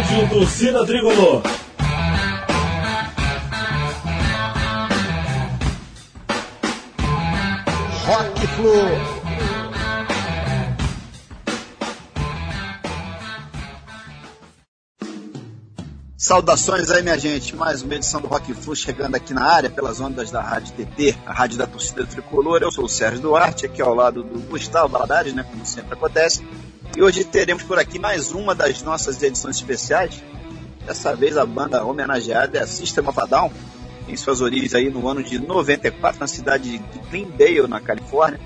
Rádio Torcida Tricolor. Rock Flu. Saudações aí, minha gente. Mais uma edição do Rock Flu chegando aqui na área pelas ondas da Rádio TT, a rádio da torcida tricolor. Eu sou o Sérgio Duarte, aqui ao lado do Gustavo Baladares, né, como sempre acontece. E hoje teremos por aqui mais uma das nossas edições especiais. Dessa vez a banda homenageada é a System of a Down, em suas origens aí no ano de 94, na cidade de Glendale, na Califórnia.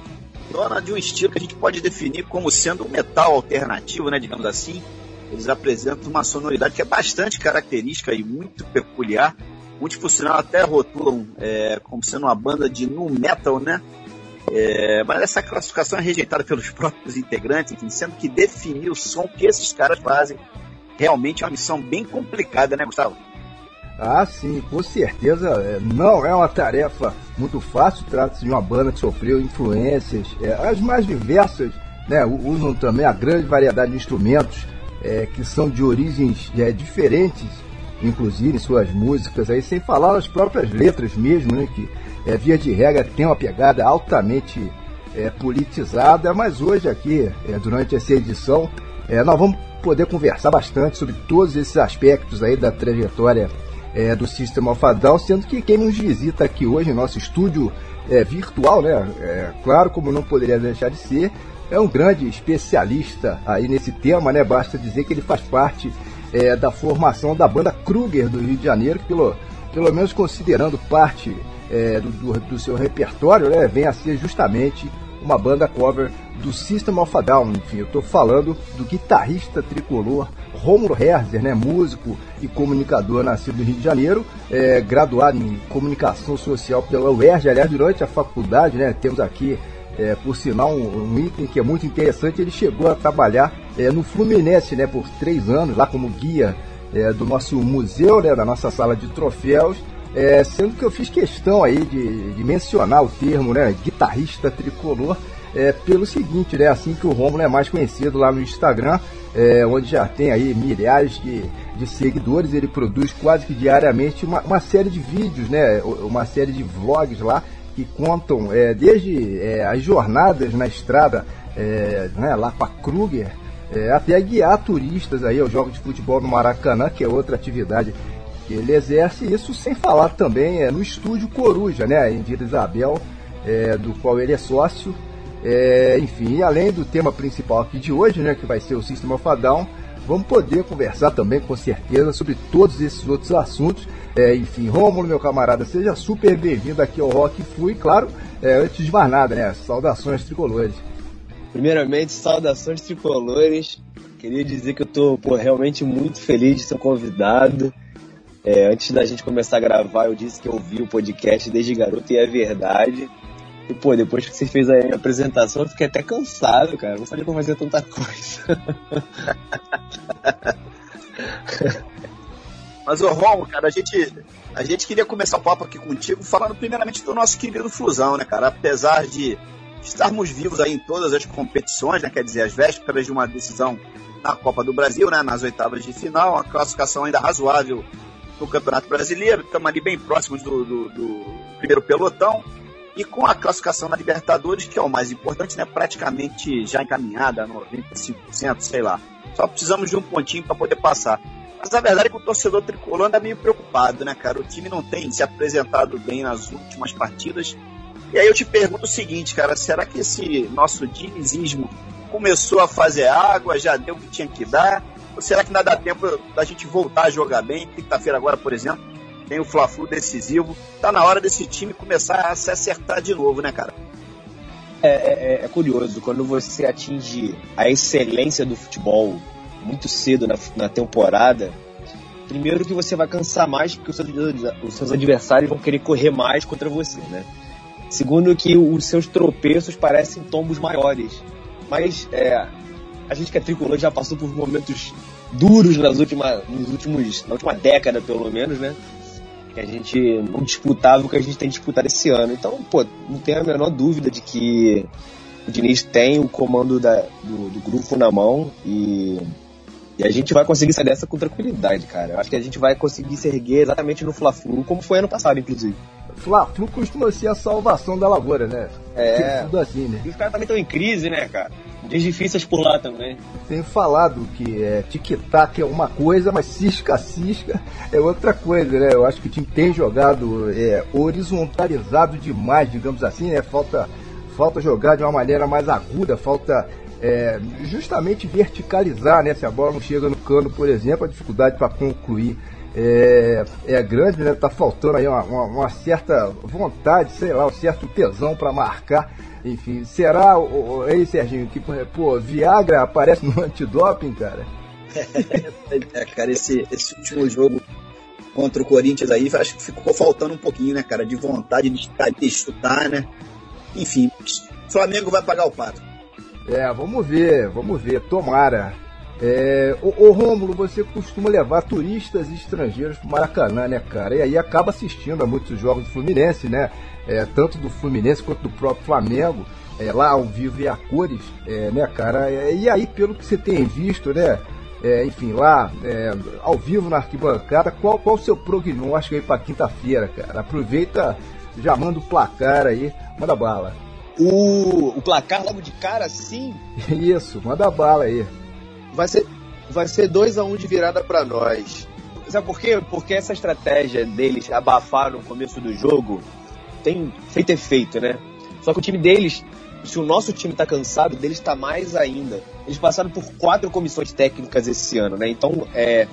Dona de um estilo que a gente pode definir como sendo metal alternativo, né, digamos assim eles apresentam uma sonoridade que é bastante característica e muito peculiar. Muitos, por sinal, até rotulam é, como sendo uma banda de nu metal, né? É, mas essa classificação é rejeitada pelos próprios integrantes, enfim, sendo que definir o som que esses caras fazem realmente é uma missão bem complicada, né, Gustavo? Ah, sim, com certeza. É, não é uma tarefa muito fácil. Trata-se de uma banda que sofreu influências, é, as mais diversas, né? Usam também a grande variedade de instrumentos é, que são de origens é, diferentes, inclusive suas músicas, aí, sem falar nas próprias letras mesmo, né, que é, via de regra tem uma pegada altamente é, politizada, mas hoje aqui, é, durante essa edição, é, nós vamos poder conversar bastante sobre todos esses aspectos aí da trajetória é, do System of sendo que quem nos visita aqui hoje em nosso estúdio é, virtual, né, claro, como não poderia deixar de ser, é um grande especialista aí nesse tema, né? Basta dizer que ele faz parte é, da formação da banda Kruger do Rio de Janeiro, que pelo, pelo menos considerando parte é, do, do, do, seu repertório, né, vem a ser justamente uma banda cover do System of a Down. Enfim, eu estou falando do guitarrista tricolor Romulo Herzer, né, músico e comunicador nascido no Rio de Janeiro, é, graduado em comunicação social pela UERJ. Aliás, durante a faculdade, né, temos aqui é, por sinal, um, um, item que é muito interessante, ele chegou a trabalhar é, no Fluminense né, por três anos, lá como guia é, do nosso museu, né, da nossa sala de troféus, é, sendo que eu fiz questão aí de, de mencionar o termo né, guitarrista tricolor, é, pelo seguinte, né, assim que o Romulo é mais conhecido lá no Instagram, é, onde já tem aí milhares de, de seguidores, ele produz quase que diariamente uma, uma série de vídeos, né, uma série de vlogs lá, que contam é, desde é, as jornadas na estrada é, né, lá com a Kruger, é, até guiar turistas aí aos jogos de futebol no Maracanã, que é outra atividade que ele exerce, isso sem falar também é, no estúdio Coruja, né, em Vila Isabel, é, do qual ele é sócio. Enfim, além do tema principal aqui de hoje, né, que vai ser o System of a Down, vamos poder conversar também com certeza sobre todos esses outros assuntos é, enfim, Rômulo, meu camarada, seja super bem-vindo aqui ao Rock Flu e, claro, é, antes de mais nada, né? Saudações tricolores. Primeiramente, saudações tricolores. Queria dizer que eu tô pô, realmente muito feliz de ser convidado. É, antes da gente começar a gravar, eu disse que eu vi o podcast desde garoto e é verdade. E, pô, depois que você fez a apresentação, eu fiquei até cansado, cara. Não sabia como fazer tanta coisa. Mas, ô Ron, cara, a gente, a gente queria começar o papo aqui contigo falando primeiramente do nosso querido Flusão, né, cara? Apesar de estarmos vivos aí em todas as competições, né? Quer dizer, as vésperas de uma decisão na Copa do Brasil, né? Nas oitavas de final, a classificação ainda razoável no Campeonato Brasileiro, estamos ali bem próximos do, do, do, primeiro pelotão. E com a classificação na Libertadores, que é o mais importante, né? Praticamente já encaminhada, 95%, sei lá. Só precisamos de um pontinho para poder passar. Mas a verdade é que o torcedor tricolor anda meio preocupado, né, cara? O time não tem se apresentado bem nas últimas partidas. E aí eu te pergunto o seguinte, cara, será que esse nosso dinizismo começou a fazer água, já deu o que tinha que dar? Ou será que ainda dá tempo da gente voltar a jogar bem? Quinta-feira agora, por exemplo, tem o Fla-Flu decisivo. Tá na hora desse time começar a se acertar de novo, né, cara? É, é, é curioso, quando você atinge a excelência do futebol muito cedo na, na temporada, primeiro que você vai cansar mais porque os seus, os seus adversários vão querer correr mais contra você, né? Segundo que os seus tropeços parecem tombos maiores. Mas é, a gente que é tricolor já passou por momentos duros nas últimas, nos últimos, na última década, pelo menos, né? Que a gente não disputava o que a gente tem disputado esse ano. Então, pô, não tem a menor dúvida de que o Diniz tem o comando da, do, do grupo na mão e E a gente vai conseguir sair dessa com tranquilidade, cara. Eu acho que a gente vai conseguir se erguer exatamente no Fla-Flu, como foi ano passado, inclusive. Fla-Flu costuma ser a salvação da lavoura, né? É. Tudo assim, né? E os caras também estão em crise, né, cara? Dias difíceis por lá também. Tenho falado que é, tic-tac é uma coisa, mas cisca-cisca é outra coisa, né? Eu acho que o time tem jogado é, horizontalizado demais, digamos assim, né? Falta, falta jogar de uma maneira mais aguda, falta é, justamente verticalizar, né? Se a bola não chega no cano, por exemplo, a dificuldade para concluir é, é, grande, né? Tá faltando aí uma, uma, uma, certa vontade, sei lá, um certo tesão para marcar. Enfim, será, aí Serginho, que, pô, Viagra aparece no antidoping, cara? é, cara, esse, esse último jogo contra o Corinthians aí, acho que ficou faltando um pouquinho, né, cara, de vontade de, de chutar, né? Enfim, Flamengo vai pagar o pato. É, vamos ver, vamos ver, tomara. É, ô, ô Rômulo, você costuma levar turistas estrangeiros pro Maracanã, né, cara? E aí acaba assistindo a muitos jogos do Fluminense, né? É, tanto do Fluminense quanto do próprio Flamengo, é, lá ao vivo e a cores, é, né, cara? É, e aí, pelo que você tem visto, né? É, enfim, lá, é, ao vivo na arquibancada, qual, qual o seu prognóstico aí pra quinta-feira, cara? Aproveita, já manda o placar aí, manda bala. O, o placar logo de cara, sim. Isso, manda bala aí. Vai ser, vai ser 2 a 1 um de virada para nós. Sabe por quê? Porque essa estratégia deles abafar no começo do jogo tem feito efeito, né? Só que o time deles, se o nosso time tá cansado, deles tá mais ainda. Eles passaram por quatro comissões técnicas esse ano, né? Então, é,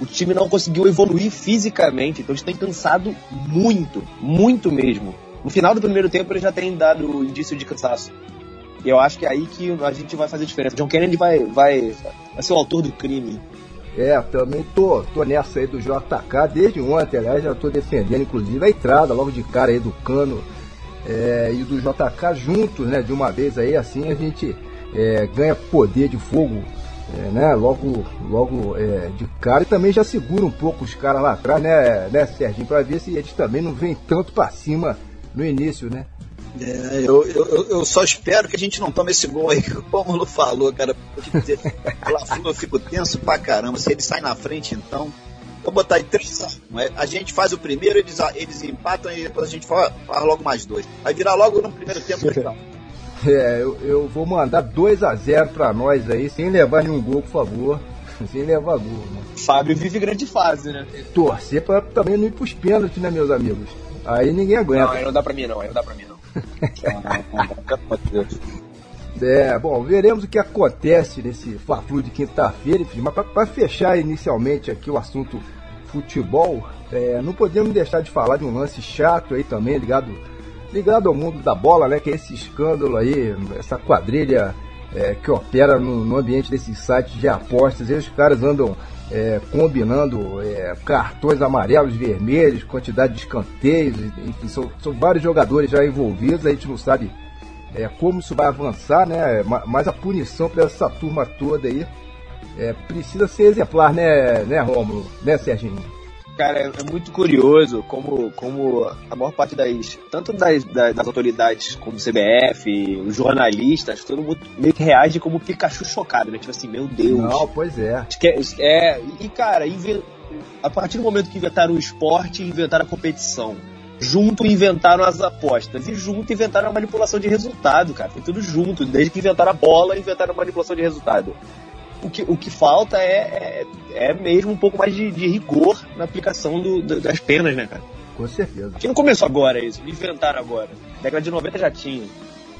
o time não conseguiu evoluir fisicamente, então eles têm cansado muito, muito mesmo. No final do primeiro tempo eles já têm dado indício de cansaço. E eu acho que é aí que a gente vai fazer diferença. John Kennedy vai, vai, vai ser o autor do crime. É, também tô, tô nessa aí do JK desde ontem, aliás, já tô defendendo, inclusive, a entrada logo de cara aí do Cano é, e do JK juntos, né, de uma vez aí, assim a gente é, ganha poder de fogo, é, né, logo, logo é, de cara e também já segura um pouco os caras lá atrás, né, né, Serginho, pra ver se eles também não vêm tanto pra cima no início, né? É, eu, eu, eu, só espero que a gente não tome esse gol aí, como o Lu falou, cara. Porque lá eu fico tenso pra caramba. Se ele sai na frente, então. Vou botar aí 3 a 1. É, a gente faz o primeiro, eles, eles empatam e depois a gente faz, faz logo mais dois. Vai virar logo no primeiro tempo, então. É, eu, eu vou mandar 2 a 0 pra nós aí, sem levar nenhum gol, por favor. Sem levar gol, né? Fábio vive grande fase, né? Torcer pra também não ir pros pênaltis, né, meus amigos? Aí ninguém aguenta. Não, aí não dá pra mim não, aí não dá pra mim não. É, bom, veremos o que acontece nesse fla de quinta-feira, enfim, mas para fechar inicialmente aqui o assunto futebol, é, não podemos deixar de falar de um lance chato aí também, ligado, ligado ao mundo da bola, né, que é esse escândalo aí, essa quadrilha é, que opera no, no, ambiente desses sites de apostas, e os caras andam é, combinando é, cartões amarelos, vermelhos, quantidade de escanteios, enfim, são, são, vários jogadores já envolvidos, a gente não sabe é, como isso vai avançar, né? Mas a punição para essa turma toda aí é, precisa ser exemplar, né, né, Rômulo? Né, Serginho? Cara, é, é muito curioso como, como a maior parte das. Tanto das, das, das autoridades como o CBF, os jornalistas, todo mundo meio que reage como Pikachu chocado, né? Tipo assim, meu Deus. Não, pois é. É, e cara, a partir do momento que inventaram o esporte, inventaram a competição. Junto inventaram as apostas. E junto inventaram a manipulação de resultado, cara. Foi tudo junto. Desde que inventaram a bola, inventaram a manipulação de resultado o que, o que falta é, é, é mesmo um pouco mais de, de rigor na aplicação do, das penas, né, cara? Com certeza. Que não começou agora isso, inventaram agora. Década de 90 já tinha.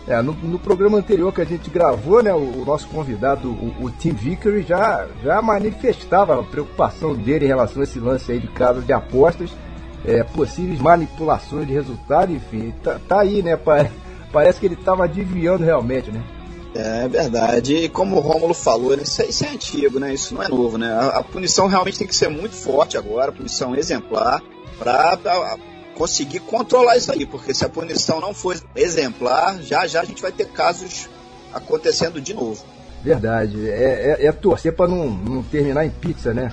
É, no, no, programa anterior que a gente gravou, né, o, o nosso convidado, o, o, Tim Vickery, já, já manifestava a preocupação dele em relação a esse lance aí de casos de apostas, é, possíveis manipulações de resultado, enfim, tá, tá aí, né, parece que ele estava adivinhando realmente, né? É verdade. E como o Rômulo falou, isso é, isso é, antigo, né? Isso não é novo, né? A, a, punição realmente tem que ser muito forte agora, punição exemplar, para conseguir controlar isso aí, porque se a punição não for exemplar, já já a gente vai ter casos acontecendo de novo. Verdade. É, é, é torcer para não, não terminar em pizza, né?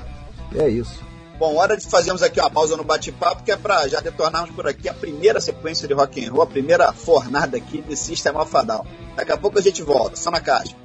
É isso. Bom, hora de fazermos aqui uma pausa no bate-papo, que é para já retornarmos por aqui a primeira sequência de rock and roll, a primeira fornada aqui de System of a Down. Daqui a pouco a gente volta, só na caixa.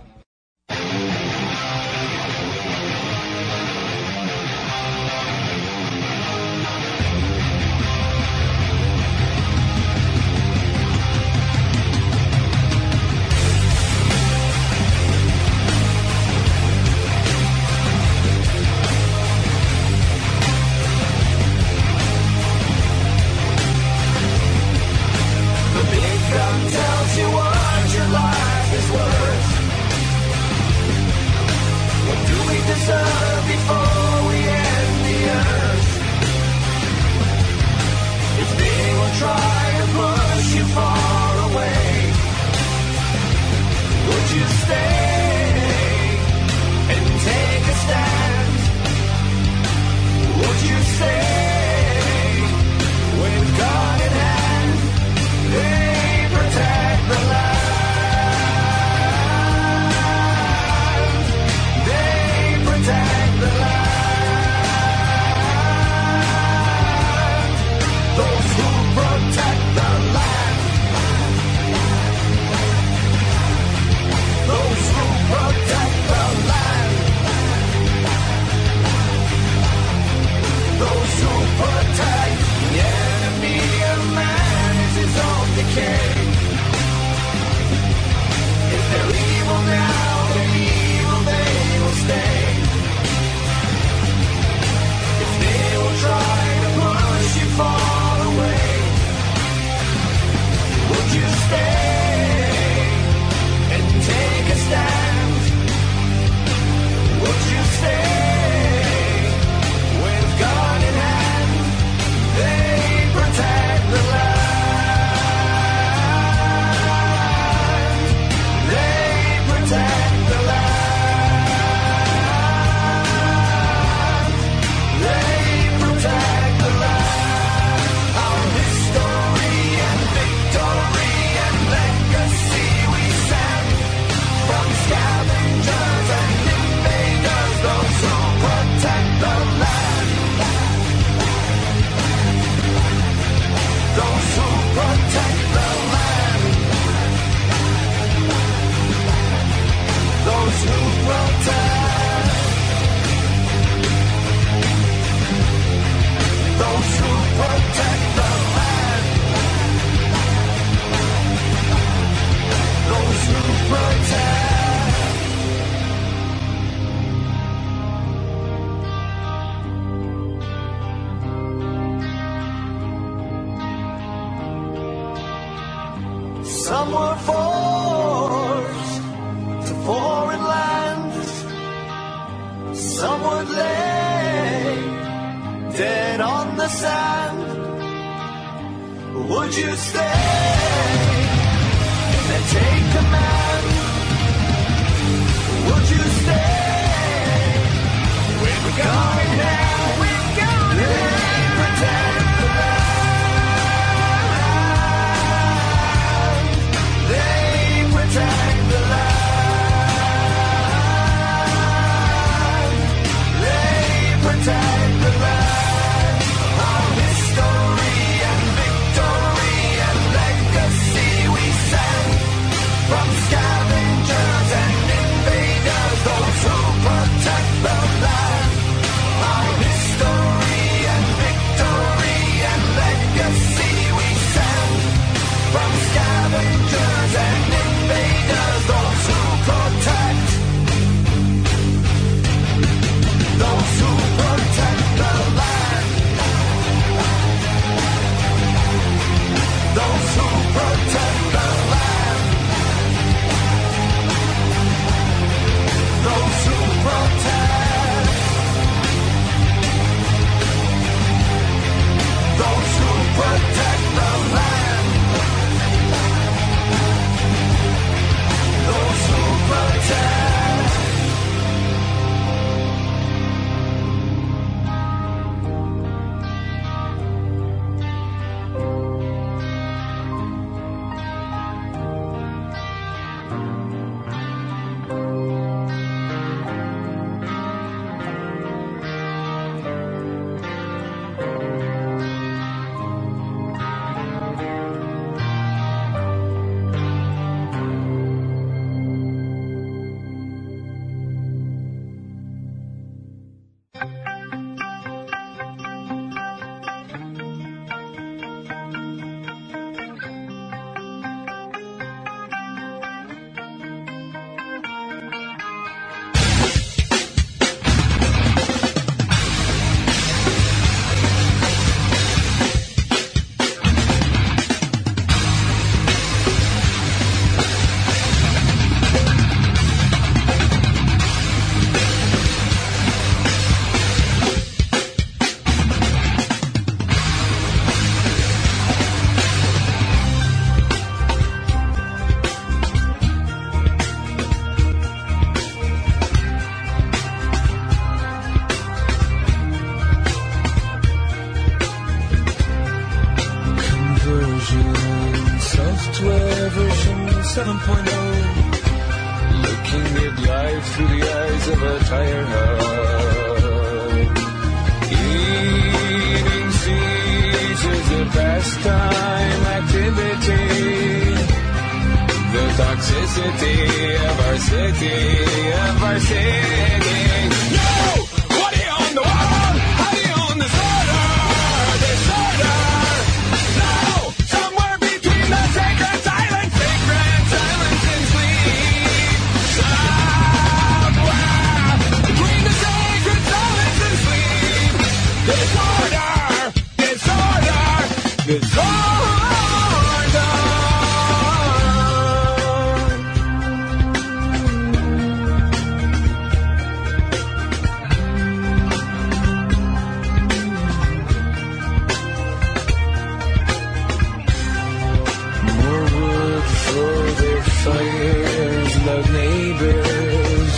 fires loud neighbors.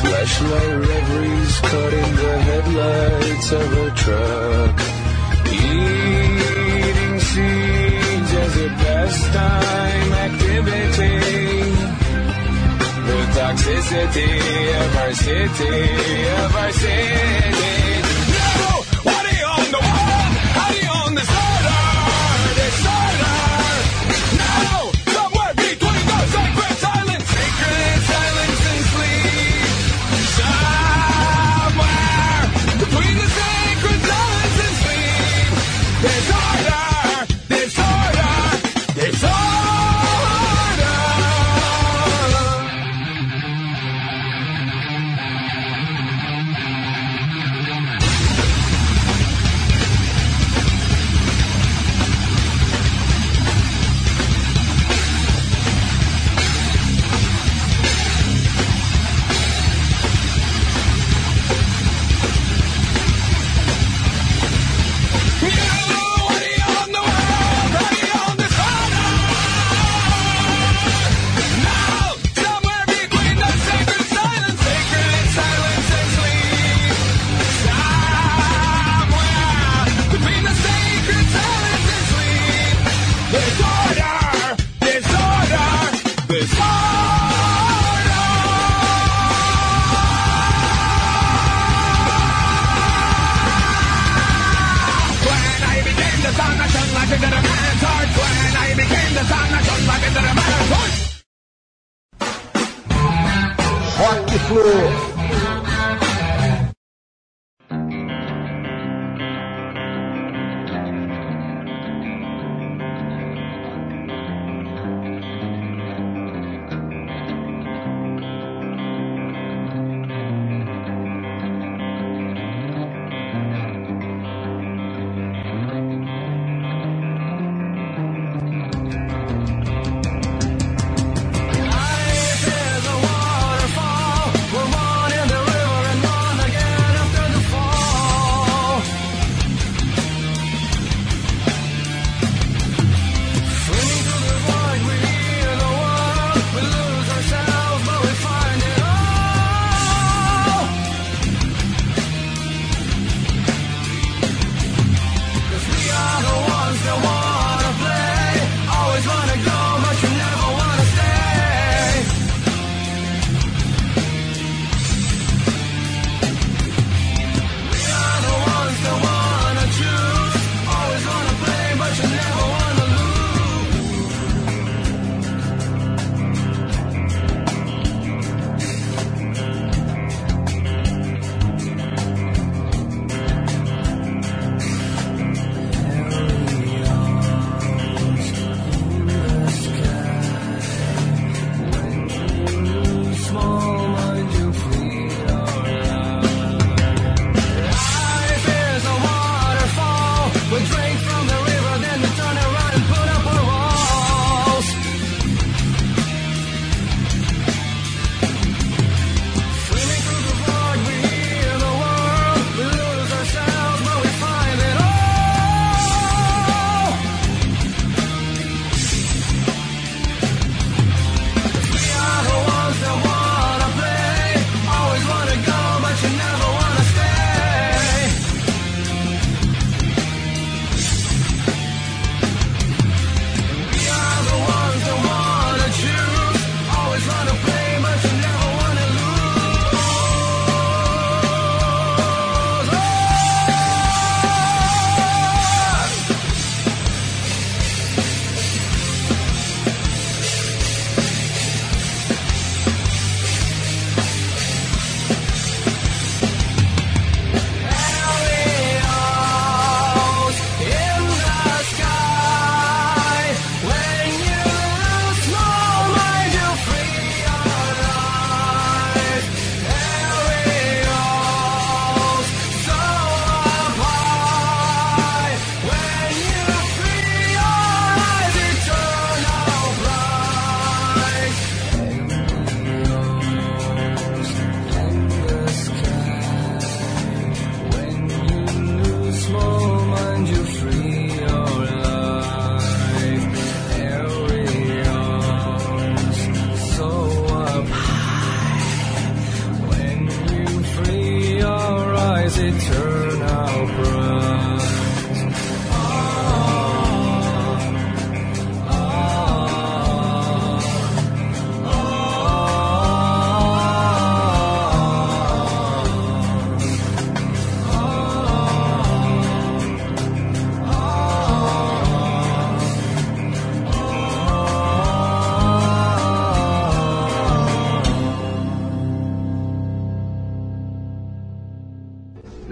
Flashlight reveries caught in the headlights of a truck. Eating seeds as a pastime activity. The toxicity of our city, of our city.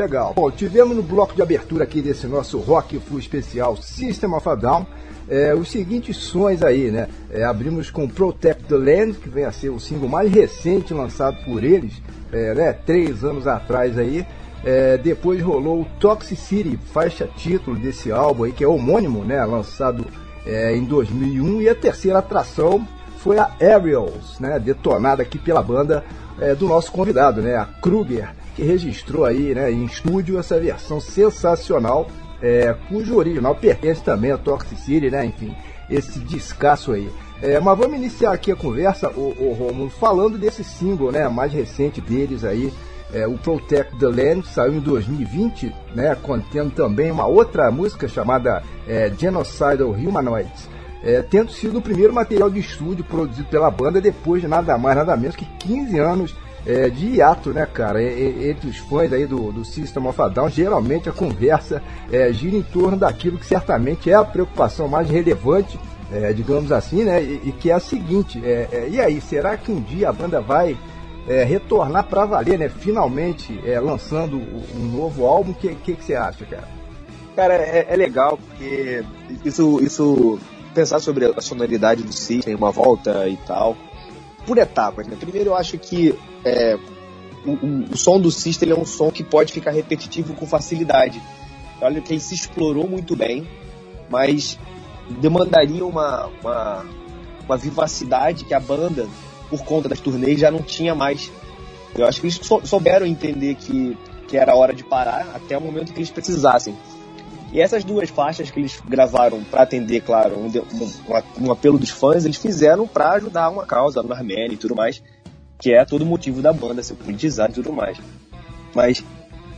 Legal. Bom, tivemos no bloco de abertura aqui desse nosso Rock Full especial System of a Down é, os seguintes sons aí, né? É, abrimos com Protect the Land, que vem a ser o single mais recente lançado por eles, é, né? Três anos atrás aí. É, depois rolou o Toxicity, faixa título desse álbum aí, que é homônimo, né? Lançado é, em 2001. E a terceira atração foi a Aerials, né? Detonada aqui pela banda é, do nosso convidado, né? A Kruger, que registrou aí, né? Em estúdio essa versão sensacional, é, cujo original pertence também a Toxicity, né? Enfim, esse descasso aí. É, mas vamos iniciar aqui a conversa, o, o Romulo, falando desse single, né? Mais recente deles aí, é, o Protect the Land, saiu em 2020, né? Contendo também uma outra música chamada é, Genocidal Humanoids. é, tendo sido o primeiro material de estúdio produzido pela banda depois de nada mais, nada menos que 15 anos é, de hiato, né, cara? Entre os fãs aí do, do System of a Down, geralmente a conversa é, gira em torno daquilo que certamente é a preocupação mais relevante, é, digamos assim, né? E, e que é a seguinte: é, é, e aí, será que um dia a banda vai é, retornar para valer, né? Finalmente é, lançando um novo álbum? O que, que, que você acha, cara? Cara, é, é legal porque isso, isso. Pensar sobre a sonoridade do System, uma volta e tal, por etapas, né? Primeiro, eu acho que é, o, o- o som do System é um som que pode ficar repetitivo com facilidade. Olha que ele se explorou muito bem, mas demandaria uma, uma, uma vivacidade que a banda, por conta das turnês, já não tinha mais. Eu acho que eles sou- souberam entender que, que era hora de parar até o momento que eles precisassem. E essas duas faixas que eles gravaram para atender, claro, um, um- um apelo dos fãs, eles fizeram para ajudar uma causa na Armênia e tudo mais, que é todo o motivo da banda ser politizada e tudo mais. Mas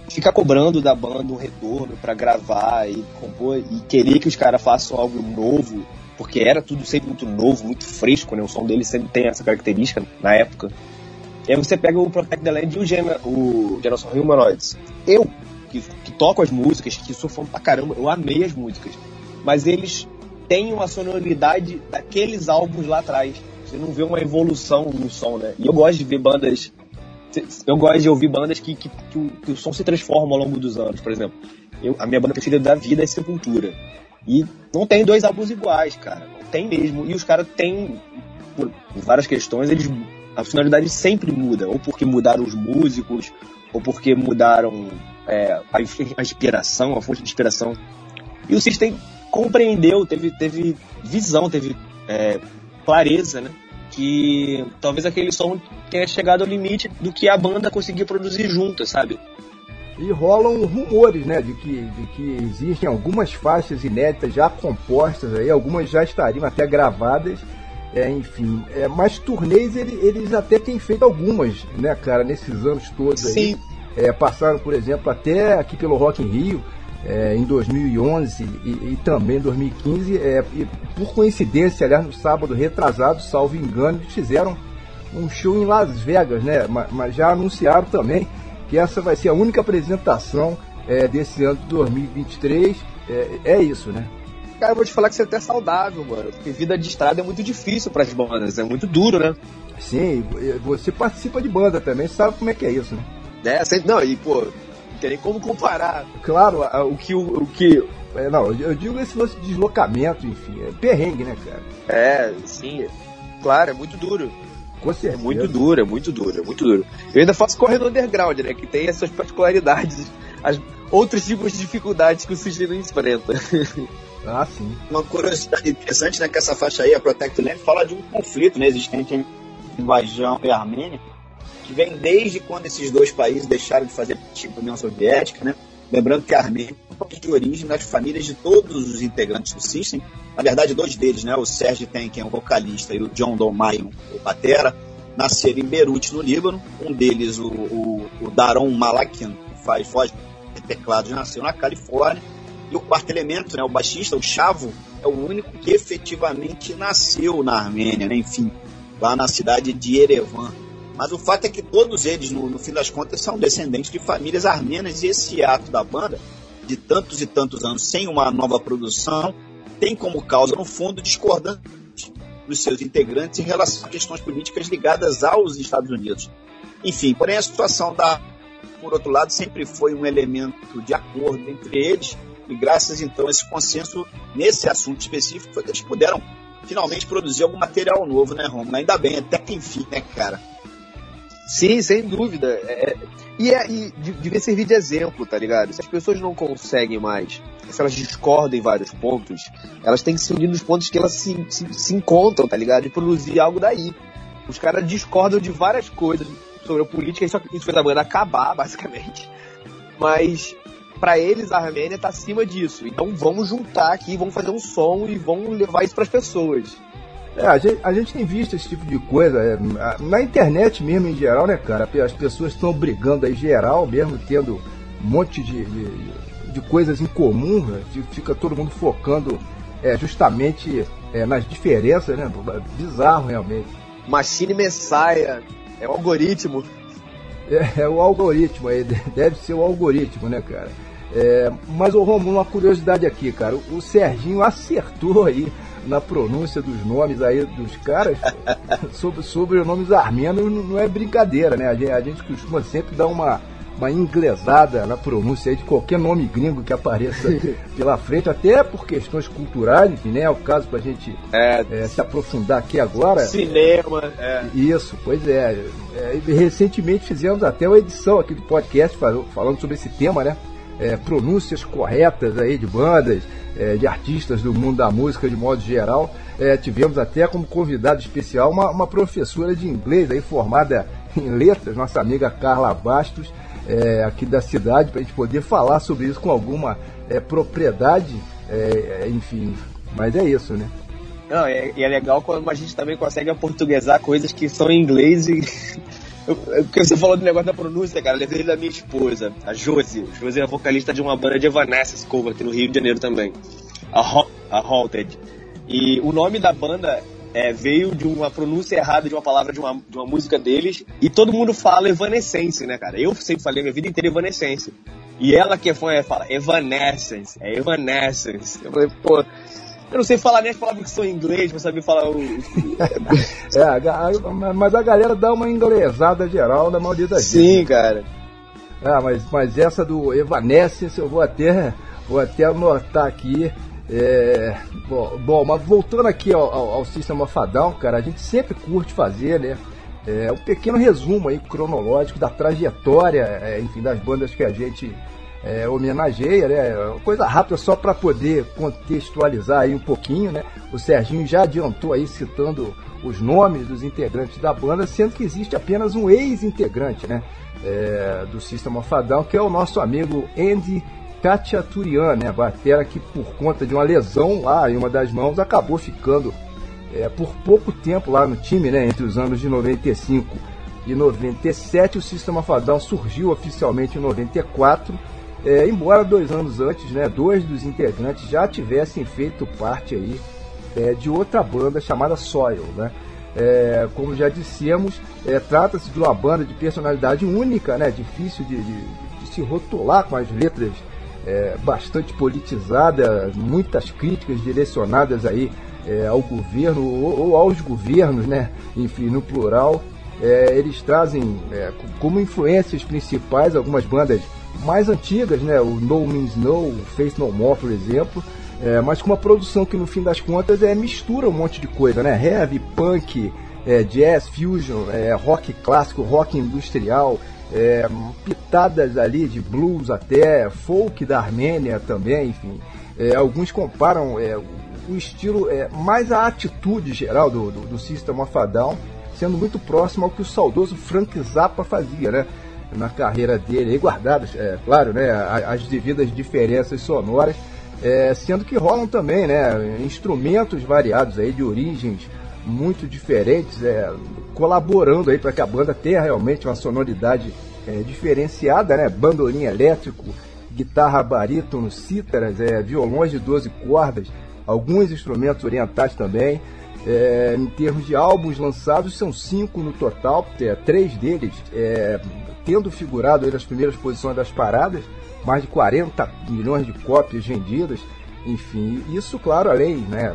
ficar cobrando da banda um retorno para gravar e compor e querer que os caras façam algo novo, porque era tudo sempre muito novo, muito fresco, né? O som deles sempre tem essa característica na época. E aí você pega o Protect the Land e o, Gena, o Geração Humanoids. Eu, que, que toco as músicas, que fã pra caramba, eu amei as músicas. Mas eles têm uma sonoridade daqueles álbuns lá atrás. Você não vê uma evolução no som, né? E eu gosto de ver bandas. Eu gosto de ouvir bandas que, que, que o, que o som se transforma ao longo dos anos. Por exemplo, eu, a minha banda preferida da vida é Sepultura. E não tem dois álbuns iguais, cara. Não tem mesmo. E os caras têm, por várias questões, eles a sonoridade sempre muda. Ou porque mudaram os músicos, ou porque mudaram é, a, inspiração, a fonte de inspiração. E o System compreendeu, teve, teve visão, teve é, clareza, né? Que talvez aquele som tenha chegado ao limite do que a banda conseguia produzir junta, sabe? E rolam rumores, né, de que, de que existem algumas faixas inéditas já compostas aí, algumas já estariam até gravadas, é, enfim. É, mas turnês ele- eles até têm feito algumas, né, cara, nesses anos todos aí. Sim. É, passaram, por exemplo, até aqui pelo Rock in Rio, é, em 2011 e, e também em 2015. É, e por coincidência, aliás, no sábado retrasado, salvo engano, eles fizeram um show em Las Vegas, né? Ma- Mas, já anunciaram também que essa vai ser a única apresentação é, desse ano de 2023. É, é isso, né? Cara, eu vou te falar que você é até saudável, mano. Porque vida de estrada é muito difícil pras bandas, é muito duro, né? Sim, você participa de banda também, sabe como é que é isso, né? É, sempre, não, e pô, não tem nem como comparar Claro, o que o, o que é, não, eu digo esse lance de deslocamento, enfim, é perrengue, né, cara? é, sim, claro, é muito duro. Com É certeza. muito duro, é muito duro, é muito duro. Eu ainda faço correndo underground, né? Que tem as suas particularidades, as outros tipos de dificuldades que o não enfrenta. Ah, sim. Uma curiosidade interessante, né, que essa faixa aí, a Protect Land, fala de um conflito né, existente entre Azerbaijão e Armênia, que vem desde quando esses dois países deixaram de fazer tipo da União Soviética, né? Lembrando que a Armênia é de origem das famílias de todos os integrantes do System. Na verdade, dois deles, né? O Sérgio Tenken, o vocalista, e o John Domayon, o batera, nasceram em Beirute, no Líbano. Um deles, o, o, o Daron Malakian, que faz voz de teclados, nasceu na Califórnia. E o quarto elemento, né, o baixista, o Chavo, é o único que efetivamente nasceu na Armênia, né, enfim, lá na cidade de Yerevan. Mas o fato é que todos eles, no, no fim das contas, são descendentes de famílias armênias e esse ato da banda, de tantos e tantos anos sem uma nova produção, tem como causa, no fundo, discordância dos seus integrantes em relação a questões políticas ligadas aos Estados Unidos. Enfim, porém a situação da, por outro lado, sempre foi um elemento de acordo entre eles e graças então a esse consenso nesse assunto específico foi que eles puderam finalmente produzir algum material novo, né, Romulo? Ainda bem, até que enfim, né, cara? Sim, sem dúvida. É, é- e, é, e de- devia servir de exemplo, tá ligado? Se as pessoas não conseguem mais, se elas discordam em vários pontos, elas têm que se unir nos pontos que elas se, se, se encontram, tá ligado? E produzir algo daí. Os caras discordam de várias coisas sobre a política, isso, isso fez a banda acabar, basicamente. Mas, pra eles, a Armênia tá acima disso. Então vamos juntar aqui, vamos fazer um som e vamos levar isso pras pessoas. É, a gente, a gente tem visto esse tipo de coisa é, na internet mesmo em geral, né, cara? As pessoas estão brigando aí geral, mesmo tendo um monte de, de, de coisas em comum, né? Fica todo mundo focando é, justamente é, nas diferenças, né? Bizarro realmente. Machine Messiah, é o algoritmo. É, é o algoritmo aí, deve ser o algoritmo, né, cara? É, mas, ô Romulo, uma curiosidade aqui, cara. O Serginho acertou aí na pronúncia dos nomes aí dos caras sobre sobrenomes armenos não é brincadeira, né? A gente, a gente costuma sempre dar uma, uma inglesada na pronúncia aí de qualquer nome gringo que apareça pela frente, até por questões culturais, enfim, né? É o caso pra gente É, é, se aprofundar aqui agora. cinema, é. Isso, pois é. É, recentemente fizemos até uma edição aqui do podcast fal- falando sobre esse tema, né? É, pronúncias corretas aí de bandas, é, de artistas do mundo da música de modo geral. É, tivemos até como convidado especial uma, uma professora de inglês aí formada em letras, nossa amiga Carla Bastos, é, aqui da cidade, para a gente poder falar sobre isso com alguma é, propriedade, é, é, enfim. Mas é isso, né? Não, é, e é legal quando a gente também consegue aportuguesar coisas que são em inglês e. Eu- Porque você falou do negócio da pronúncia, cara. Lembrei da minha esposa, a Josie. A Josie é vocalista de uma banda de Evanescence cover aqui no Rio de Janeiro também. A, Ho- a Haunted. E o nome da banda é, veio de uma pronúncia errada de uma palavra de uma, de uma música deles. E todo mundo fala Evanescence, né, cara? Eu sempre falei minha vida inteira Evanescence. E ela que é fã, ela fala Evanescence, é Evanescence. Eu falei, pô, eu não sei falar nem as palavras que são em inglês pra saber falar o. É, mas a galera dá uma inglesada geral na maioria das vezes. Sim, cara. Ah, mas, mas essa do Evanescence eu vou até, vou até anotar aqui. É, bom, bom, mas voltando aqui ao, ao, ao System of a Down, cara, a gente sempre curte fazer, né? É, um pequeno resumo aí cronológico da trajetória, é, enfim, das bandas que a gente é, homenageia, né? Coisa rápida só para poder contextualizar aí um pouquinho, né? O Serginho já adiantou aí citando os nomes dos integrantes da banda, sendo que existe apenas um ex-integrante, né? é, do System of a Down, que é o nosso amigo Andy Khachaturian, né? Batera que por conta de uma lesão lá em uma das mãos acabou ficando é, por pouco tempo lá no time, né? Entre os anos de 95 e 97, o System of a Down surgiu oficialmente em 94, é, embora dois anos antes, né? Dois dos integrantes já tivessem feito parte aí é, de outra banda chamada Soil, né? É, como já dissemos, é, trata-se de uma banda de personalidade única, né? Difícil de, de- de se rotular com as letras é, bastante politizada, muitas críticas direcionadas aí é, ao governo ou, ou aos governos, né? Enfim, no plural. Eles trazem co- como influências principais algumas bandas mais antigas, né? O No Means No, Face No More, por exemplo. É, mas com uma produção que no fim das contas é mistura um monte de coisa, né? Heavy, punk, é, jazz, fusion, é, rock clássico, rock industrial, é, pitadas ali de blues até, folk da Armênia também, enfim. É, alguns comparam é, o- estilo mais a atitude geral do, do, do System of Down, sendo muito próximo ao que o saudoso Frank Zappa fazia, né? Na carreira dele, aí guardadas, é claro, né? As devidas diferenças sonoras, é, sendo que rolam também, né? Instrumentos variados aí de origens muito diferentes, é, colaborando aí para que a banda tenha realmente uma sonoridade é, diferenciada, né? Bandolim elétrico, guitarra barítono, cítaras, é, violões de 12 cordas, alguns instrumentos orientais também. É, em termos de álbuns lançados, são cinco no total, é, três deles é, tendo figurado aí nas primeiras posições das paradas, mais de 40 milhões de cópias vendidas. Enfim, isso, claro, além, né,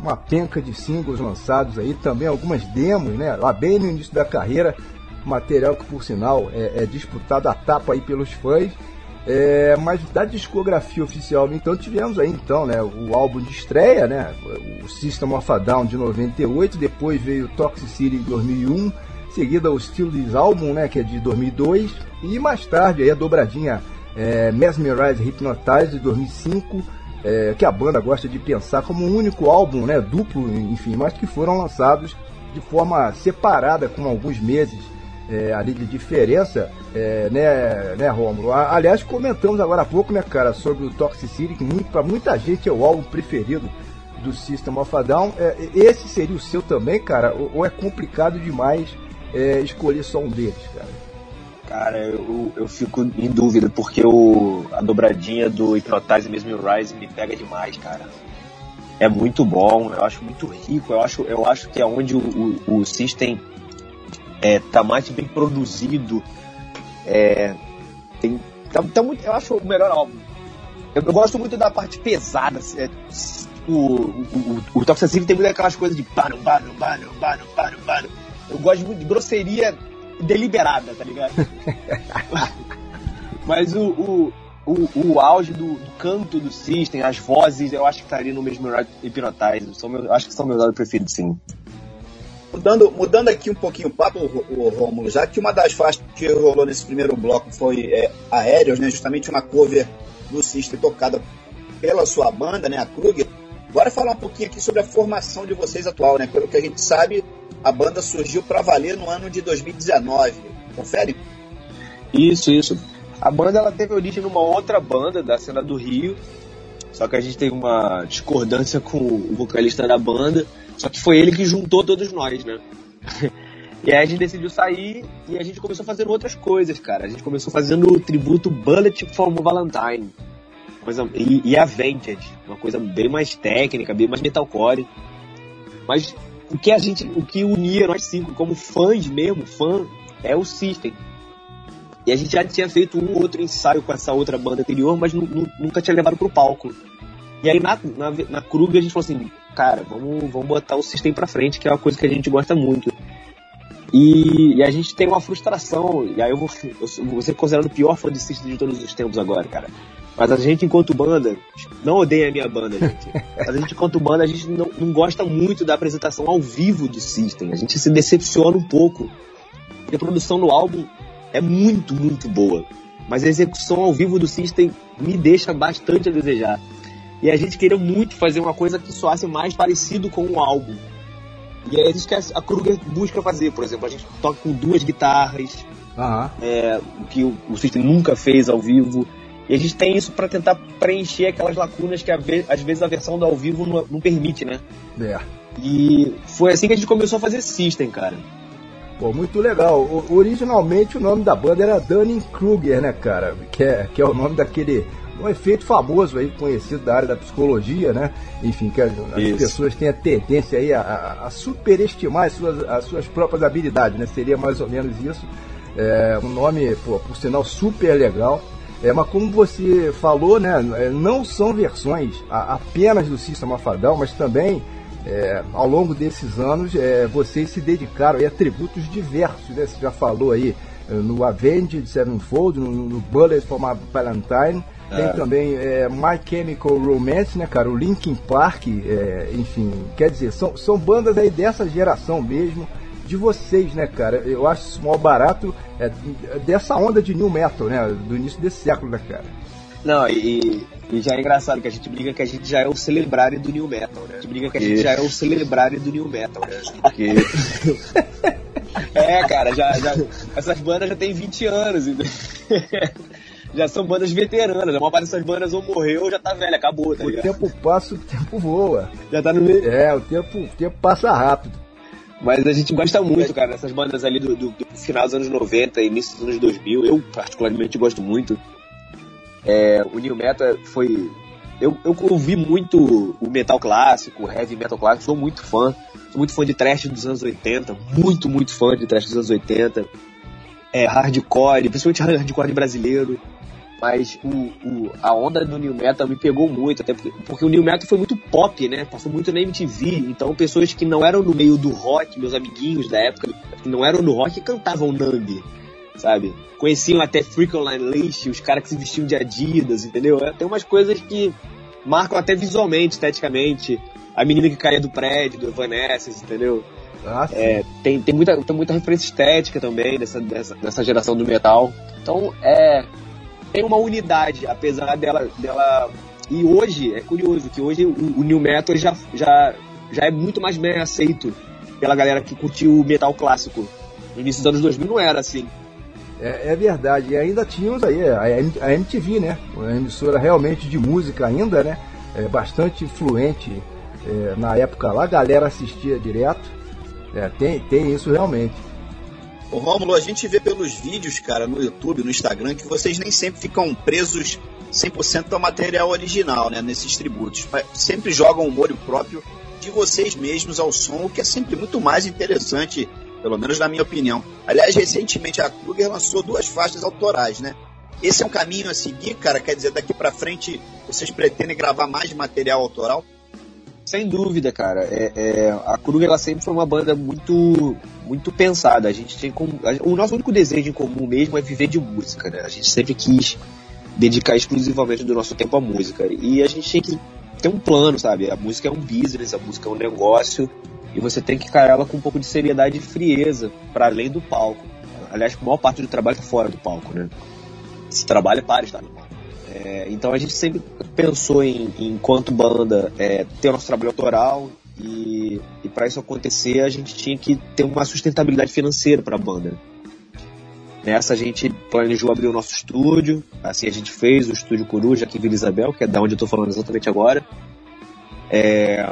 uma penca de singles lançados aí, também algumas demos, né, lá bem no início da carreira, material que, por sinal, é, é disputado a tapa aí pelos fãs. É, mas da discografia oficial, entanto, tivemos aí então, né, o álbum de estreia, né, o System of a Down de 98, depois veio Toxicity de 2001, seguida o This Album, né, que é de 2002, e mais tarde aí a dobradinha é, Mesmerize Hypnotize de 2005, é, que a banda gosta de pensar como um único álbum, né, duplo, enfim, mas que foram lançados de forma separada, com alguns meses é, ali de diferença, é, né, né, Romulo? Aliás, comentamos agora há pouco, né, cara, sobre o Toxicity, que muito, para muita gente é o álbum preferido do System of a Down. É, esse seria o seu também, cara? Ou, ou é complicado demais é, escolher só um deles, cara? Cara, eu, eu fico em dúvida, porque o, a dobradinha do Hypnotize Mesmo Rise me pega demais, cara. é muito bom, eu acho muito rico, eu acho, eu acho que é onde o, o, o System é, tá mais bem produzido. É, tem, tá, tá muito, eu acho o melhor álbum. Eu, eu gosto muito da parte pesada. assim, É, o, o, o, o Toxic City tem muito aquelas coisas de paro, paro, paro, paro, paro, paro. Eu gosto muito de grosseria deliberada, tá ligado? Mas o, o, o, o auge do, do canto do System, as vozes, eu acho que estaria no mesmo Hypnotize. São meus, acho que são meus álbuns preferidos, sim. Mudando, mudando aqui um pouquinho o papo, o, o Romulo, já que uma das faixas que rolou nesse primeiro bloco foi é, Aéreos, né? Justamente uma cover do System tocada pela sua banda, né? A Kruger. Bora falar um pouquinho aqui sobre a formação de vocês atual, né? Pelo que a gente sabe, a banda surgiu para valer no ano de 2019. Confere? Isso, isso. A banda ela teve origem numa outra banda da cena do Rio, só que a gente teve uma discordância com o vocalista da banda, só que foi ele que juntou todos nós, né? E aí a gente decidiu sair e a gente começou fazendo outras coisas, cara. A gente começou fazendo o tributo Bullet for Valentine. Coisa, e, e Avenged, uma coisa bem mais técnica, bem mais metalcore. Mas o que a gente, o que unia nós cinco como fãs mesmo, fã, é o System. E a gente já tinha feito um ou outro ensaio com essa outra banda anterior, mas nu- nu- nunca tinha levado pro palco. E aí na, na, na Krug a gente falou assim, cara, vamos, vamos botar o System pra frente, que é uma coisa que a gente gosta muito. E, e a gente tem uma frustração, e aí eu vou, eu vou ser considerado o pior fã de System de todos os tempos agora, cara. Mas a gente, enquanto banda, não odeia a minha banda, gente. Mas a gente, enquanto banda, a gente não, não gosta muito da apresentação ao vivo do System. A gente se decepciona um pouco. E a produção do álbum é muito, muito boa. Mas a execução ao vivo do System me deixa bastante a desejar. E a gente queria muito fazer uma coisa que soasse mais parecido com o álbum. E é isso que a Kruger busca fazer, por exemplo. A gente toca com duas guitarras, Aham. é, o que o, o System nunca fez ao vivo. E a gente tem isso para tentar preencher aquelas lacunas que a ve- às vezes a versão do ao vivo não, não permite, né? É. E foi assim que a gente começou a fazer System, cara. Pô, muito legal. O- originalmente o nome da banda era Dunning-Kruger, né, cara? Que é, que é o nome daquele um efeito famoso aí, conhecido da área da psicologia, né? Enfim, que as, as pessoas têm a tendência aí a, a- superestimar as suas, as suas próprias habilidades, né? Seria mais ou menos isso. É, um nome, pô, por sinal, super legal. É, mas como você falou, né, é, não são versões a- apenas do System of a Down, mas também é, ao longo desses anos é, vocês se dedicaram a tributos diversos, né? Você já falou aí é, no Avenged Sevenfold, no, no Bullet for My Valentine, tem também é, My Chemical Romance, né, cara? O Linkin Park, é, enfim, quer dizer, são, são bandas aí dessa geração mesmo, de vocês, né, cara? Eu acho isso mal barato é, dessa onda de new metal, né? Do início desse século, né, cara? Não, e, e já é engraçado que a gente briga que a gente já é o celebrare do New Metal, né? A gente briga que a gente já é o celebrare do New Metal, né? Porque. é, cara, já, já, essas bandas já têm 20 anos, entendeu? já são bandas veteranas. A maior parte dessas bandas ou morreu ou já tá velha, acabou, tá O ligado? tempo passa, o tempo voa. Já tá no meio. É, o tempo, o tempo passa rápido. Mas a gente gosta muito, cara, dessas bandas ali do, do- do final dos anos 90 e início dos anos 2000. Eu, particularmente, gosto muito. É, o New Metal foi. Eu, eu ouvi muito o metal clássico, o heavy metal clássico, sou muito fã. Sou muito fã de trash dos anos 80. Muito, muito fã de trash dos anos 80. É, hardcore, principalmente hardcore brasileiro. Mas o, o- a onda do New Metal me pegou muito, até porque, porque o New Metal foi muito pop, né? Passou muito na MTV. Então pessoas que não eram no meio do rock, meus amiguinhos da época, que não eram no rock, cantavam Nambi, sabe? Conheciam até Freak Online List, os caras que se vestiam de Adidas, entendeu? É, Tem umas coisas que marcam até visualmente, esteticamente. A menina que caía do prédio, do Evanescence, entendeu? Ah. É, tem, tem, muita, tem muita referência estética também dessa, dessa, dessa geração do metal. Então, é, tem uma unidade, apesar dela, dela. E hoje, é curioso que hoje o, o New Metal já, já, já é muito mais bem aceito pela galera que curtiu o metal clássico. No início dos anos 2000 não era assim. É, é verdade. E ainda tínhamos aí a, M- a MTV, né? Uma emissora realmente de música ainda, né? É, bastante influente é, na época lá, a galera assistia direto. É, tem, tem isso realmente. Ô Rômulo, a gente vê pelos vídeos, cara, no YouTube, no Instagram, que vocês nem sempre ficam presos 100% ao material original, né, nesses tributos. Mas sempre jogam o molho próprio de vocês mesmos ao som, o que é sempre muito mais interessante, pelo menos na minha opinião. Aliás, recentemente a Kruger lançou duas faixas autorais, né? Esse é um caminho a seguir, cara? Quer dizer, daqui pra frente vocês pretendem gravar mais material autoral? Sem dúvida, cara. É, é, a Kruger ela sempre foi uma banda muito muito pensada. A gente tem como, a- o nosso único desejo em comum mesmo é viver de música, né? A gente sempre quis dedicar exclusivamente do nosso tempo à música. E a gente tem que ter um plano, sabe? A música é um business, a música é um negócio e você tem que encarar ela com um pouco de seriedade e frieza para além do palco. Aliás, a maior parte do trabalho está fora do palco, né? Se trabalha para estar no palco. É, então a gente sempre pensou em, enquanto banda, é, ter o nosso trabalho autoral e, e para isso acontecer a gente tinha que ter uma sustentabilidade financeira para a banda. Nessa a gente planejou abrir o nosso estúdio, assim a gente fez o estúdio Coruja aqui em Vila Isabel, que é da onde eu estou falando exatamente agora. É,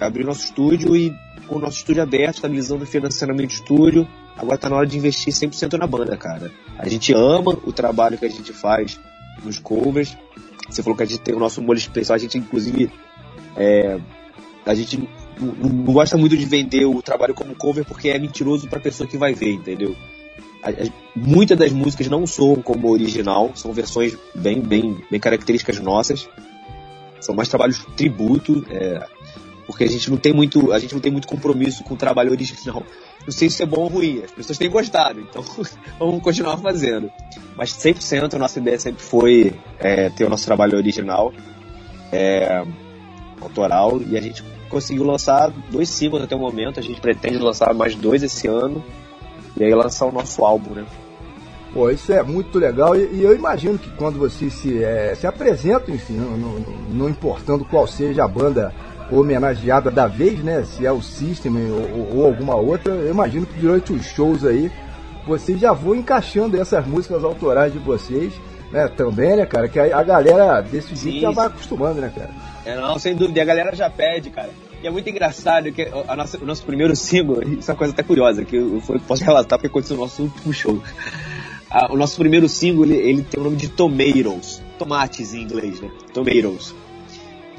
abrir o nosso estúdio e com o nosso estúdio aberto, estabilizando o financiamento do estúdio, agora está na hora de investir 100% na banda, cara. A gente ama o trabalho que a gente faz nos covers. Você falou que a gente tem o nosso molho especial, a gente inclusive é, a gente não, não gosta muito de vender o trabalho como cover porque é mentiroso para a pessoa que vai ver, entendeu? Muitas das músicas não soam como original, são versões bem, bem, bem características nossas. São mais trabalhos tributo, é, porque a gente não tem muito, a gente não tem muito compromisso com o trabalho original. Não sei se é bom ou ruim, as pessoas têm gostado, então vamos continuar fazendo. Mas 100% a nossa ideia sempre foi é, ter o nosso trabalho original, é, autoral, e a gente conseguiu lançar dois singles até o momento, a gente pretende lançar mais dois esse ano, e aí lançar o nosso álbum, né? Pô, isso é muito legal e, e eu imagino que quando vocês se, é, se apresentam, enfim, não, não- não importando qual seja a banda homenageada da vez, né? Se é o System ou, ou- alguma outra, eu imagino que durante os shows aí vocês já vão encaixando essas músicas autorais de vocês, né? Também, né, cara? Que a, a galera desse jeito já vai acostumando, né, cara? É, não, sem dúvida. A galera já pede, cara. E é muito engraçado que a nossa, o nosso primeiro single, isso é uma coisa até curiosa, que eu, eu posso relatar porque aconteceu no nosso último show. Ah, o nosso primeiro single, ele, ele tem o nome de Tomatoes. Tomates em inglês, né? Tomatoes.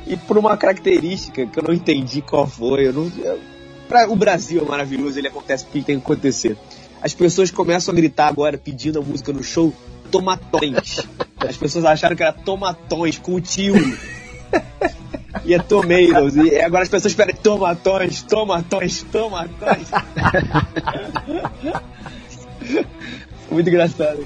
E por uma característica que eu não entendi qual foi, eu não... eu- pra- o Brasil é maravilhoso, ele acontece porque tem que acontecer. As pessoas começam a gritar agora, pedindo a música no show, tomatões. As pessoas acharam que era tomatões, com o tio. E é tomatoes. E agora as pessoas esperam tomatões, tomatões, tomatões. Muito engraçado.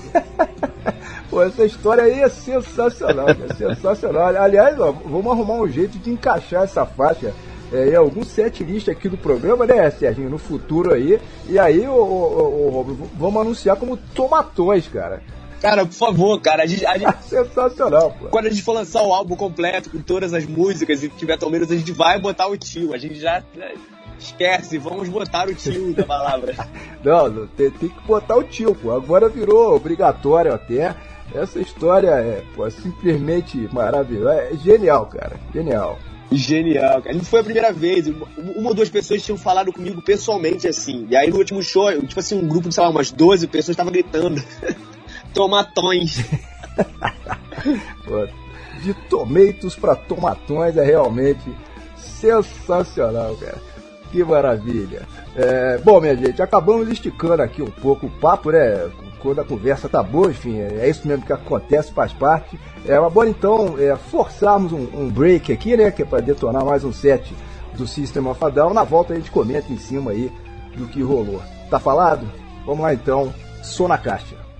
Pô, essa história aí é sensacional, cara, sensacional. Aliás, ó, vamos arrumar um jeito de encaixar essa faixa é, em algum set list aqui do programa, né, Serginho, no futuro aí. E aí, ô, ô, ô, Romulo, vamos anunciar como tomatões, cara. Cara, por favor, cara, a gente, a gente- Sensacional, pô. quando a gente for lançar o álbum completo com todas as músicas e tiver tomeiros, a gente vai botar o tio. A gente já né, esquece, vamos botar o tio da palavra. Não, não, tem, tem que botar o tio, pô. Agora virou obrigatório até. Essa história é, pô, simplesmente maravilhosa. É genial, cara. Genial. Genial, cara. Não foi a primeira vez. Uma ou duas pessoas tinham falado comigo pessoalmente assim. E aí no último show, eu, tipo assim, um grupo de, sei lá, umas 12 pessoas estavam gritando. Tomatões. Pô, de tomeitos para tomatões é realmente sensacional, cara. Que maravilha. É, bom, minha gente, acabamos esticando aqui um pouco o papo, né? Quando a conversa tá boa, enfim, é isso mesmo que acontece, faz parte. É uma boa então é, forçarmos um, um break aqui, né? Que é para detonar mais um set do System of a Down. Na volta a gente comenta em cima aí do que rolou. Tá falado? Vamos lá então, sou na caixa.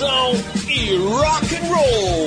Fusão e rock and roll.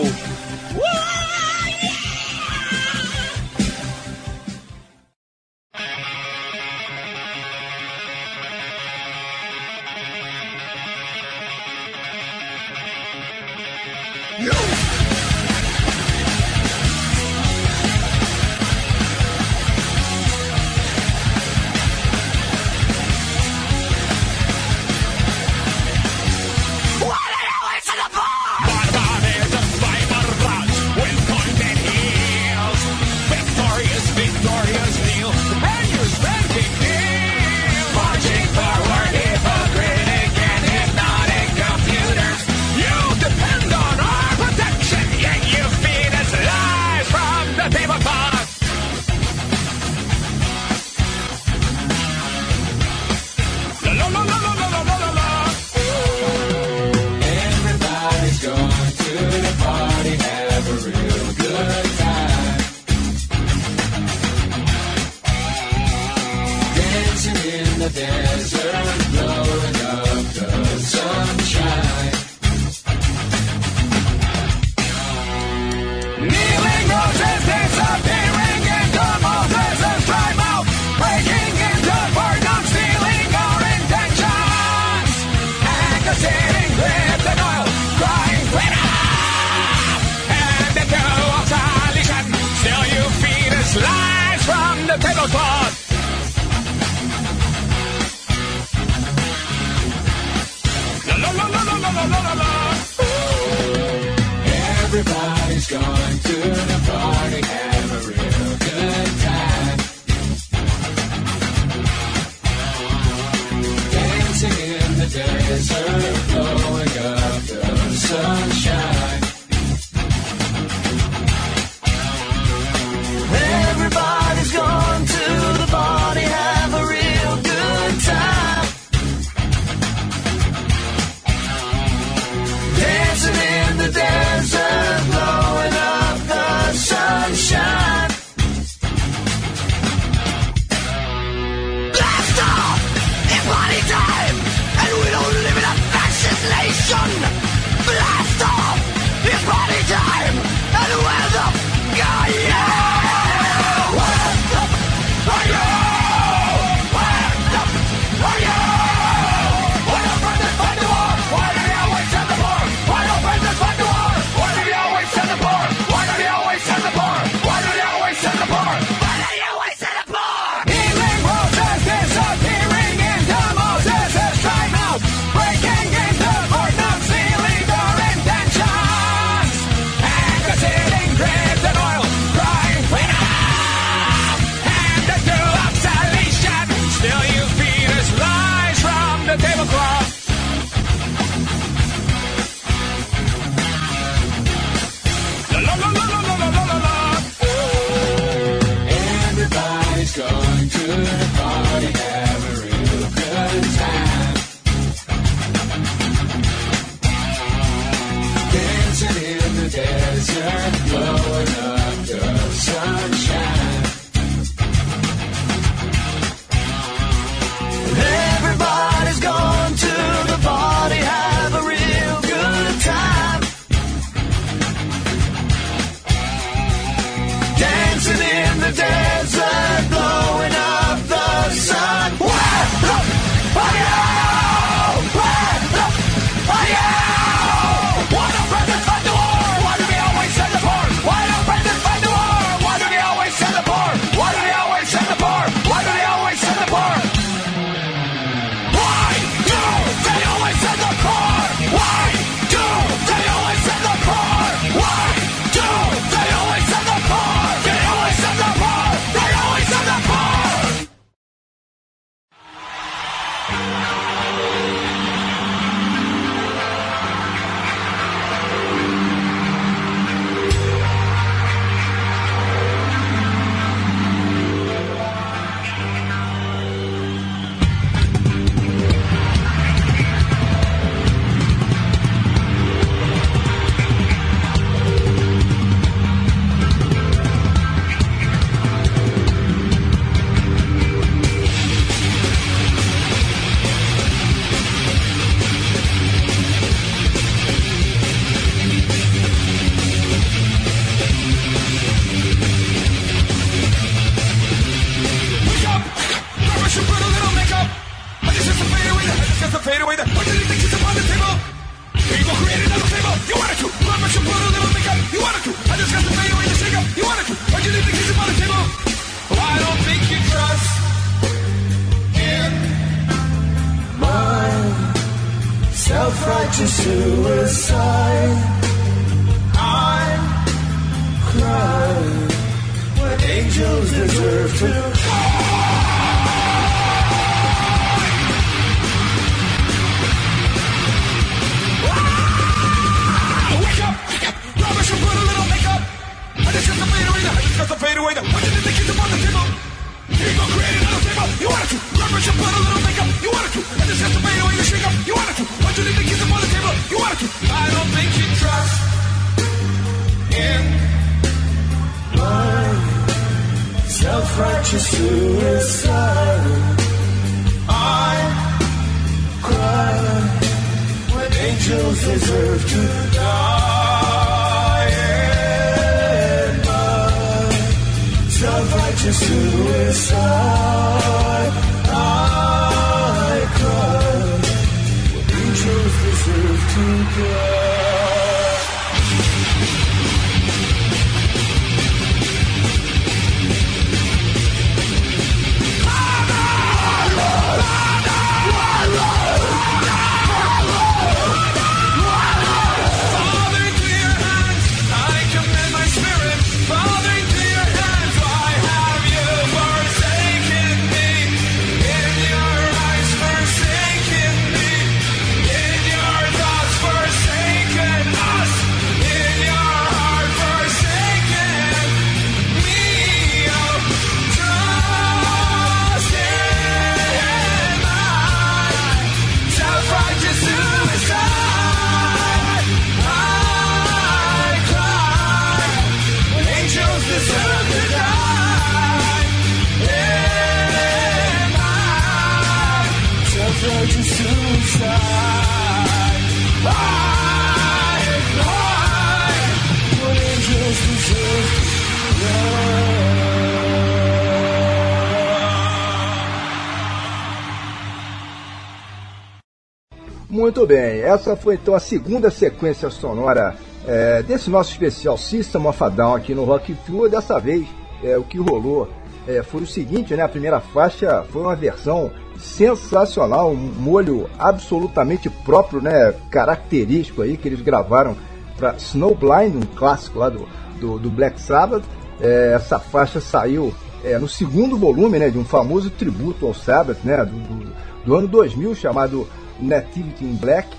Muito bem, essa foi então a segunda sequência sonora é, desse nosso especial System of a Down aqui no Rock Flu. Dessa vez, é, o que rolou é, foi o seguinte, né? A primeira faixa foi uma versão sensacional, um molho absolutamente próprio, né? Característico aí que eles gravaram para Snowblind, um clássico lá do, do, do Black Sabbath. É, essa faixa saiu é, no segundo volume, né? De um famoso tributo ao Sabbath, né? Do, do, do ano 2000 chamado Nativity in Black.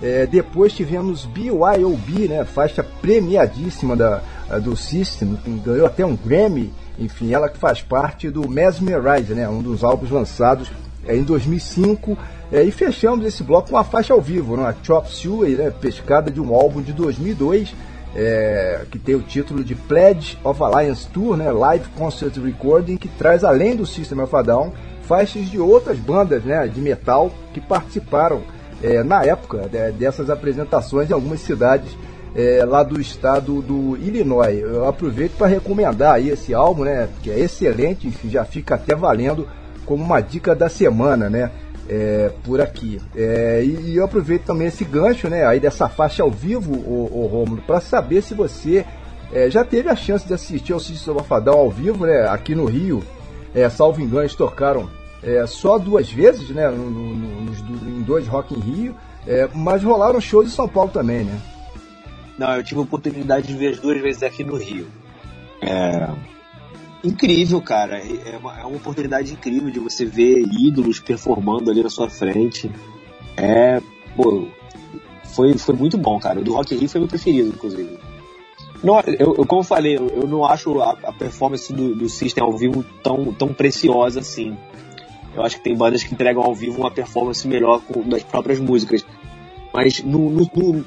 É, depois tivemos BYOB, né, faixa premiadíssima da, do System, ganhou até um Grammy. Enfim, ela que faz parte do Mesmerize, né, um dos álbuns lançados é, em 2005. É, e fechamos esse bloco com a faixa ao vivo, né, a Chop Suey, né, pescada de um álbum de 2002, é, que tem o título de Pledge of Alliance Tour, né, Live Concert Recording, que traz além do System of a Down faixas de outras bandas né, de metal que participaram é, na época né, dessas apresentações em algumas cidades é, lá do estado do Illinois. Eu aproveito para recomendar aí esse álbum, né, que é excelente, enfim, já fica até valendo como uma dica da semana, né, é, por aqui. É, e, e eu aproveito também esse gancho, né, aí dessa faixa ao vivo, o, o Romulo, para saber se você é, já teve a chance de assistir ao Cícero Bafadão ao vivo, né, aqui no Rio. É, salvo engano, eles tocaram é, só duas vezes, né, no, no, nos, em dois Rock in Rio, é, mas rolaram shows em São Paulo também, né? Não, eu tive a oportunidade de ver as duas vezes aqui no Rio. É incrível, cara. É uma, é uma oportunidade incrível de você ver ídolos performando ali na sua frente. É, pô, foi, foi muito bom, cara. O do Rock in Rio foi meu preferido, inclusive. Não, eu, eu, como eu falei, eu, eu não acho a, a performance do, do System ao vivo tão, tão preciosa assim. Eu acho que tem bandas que entregam ao vivo uma performance melhor com, das próprias músicas. Mas no, no, no,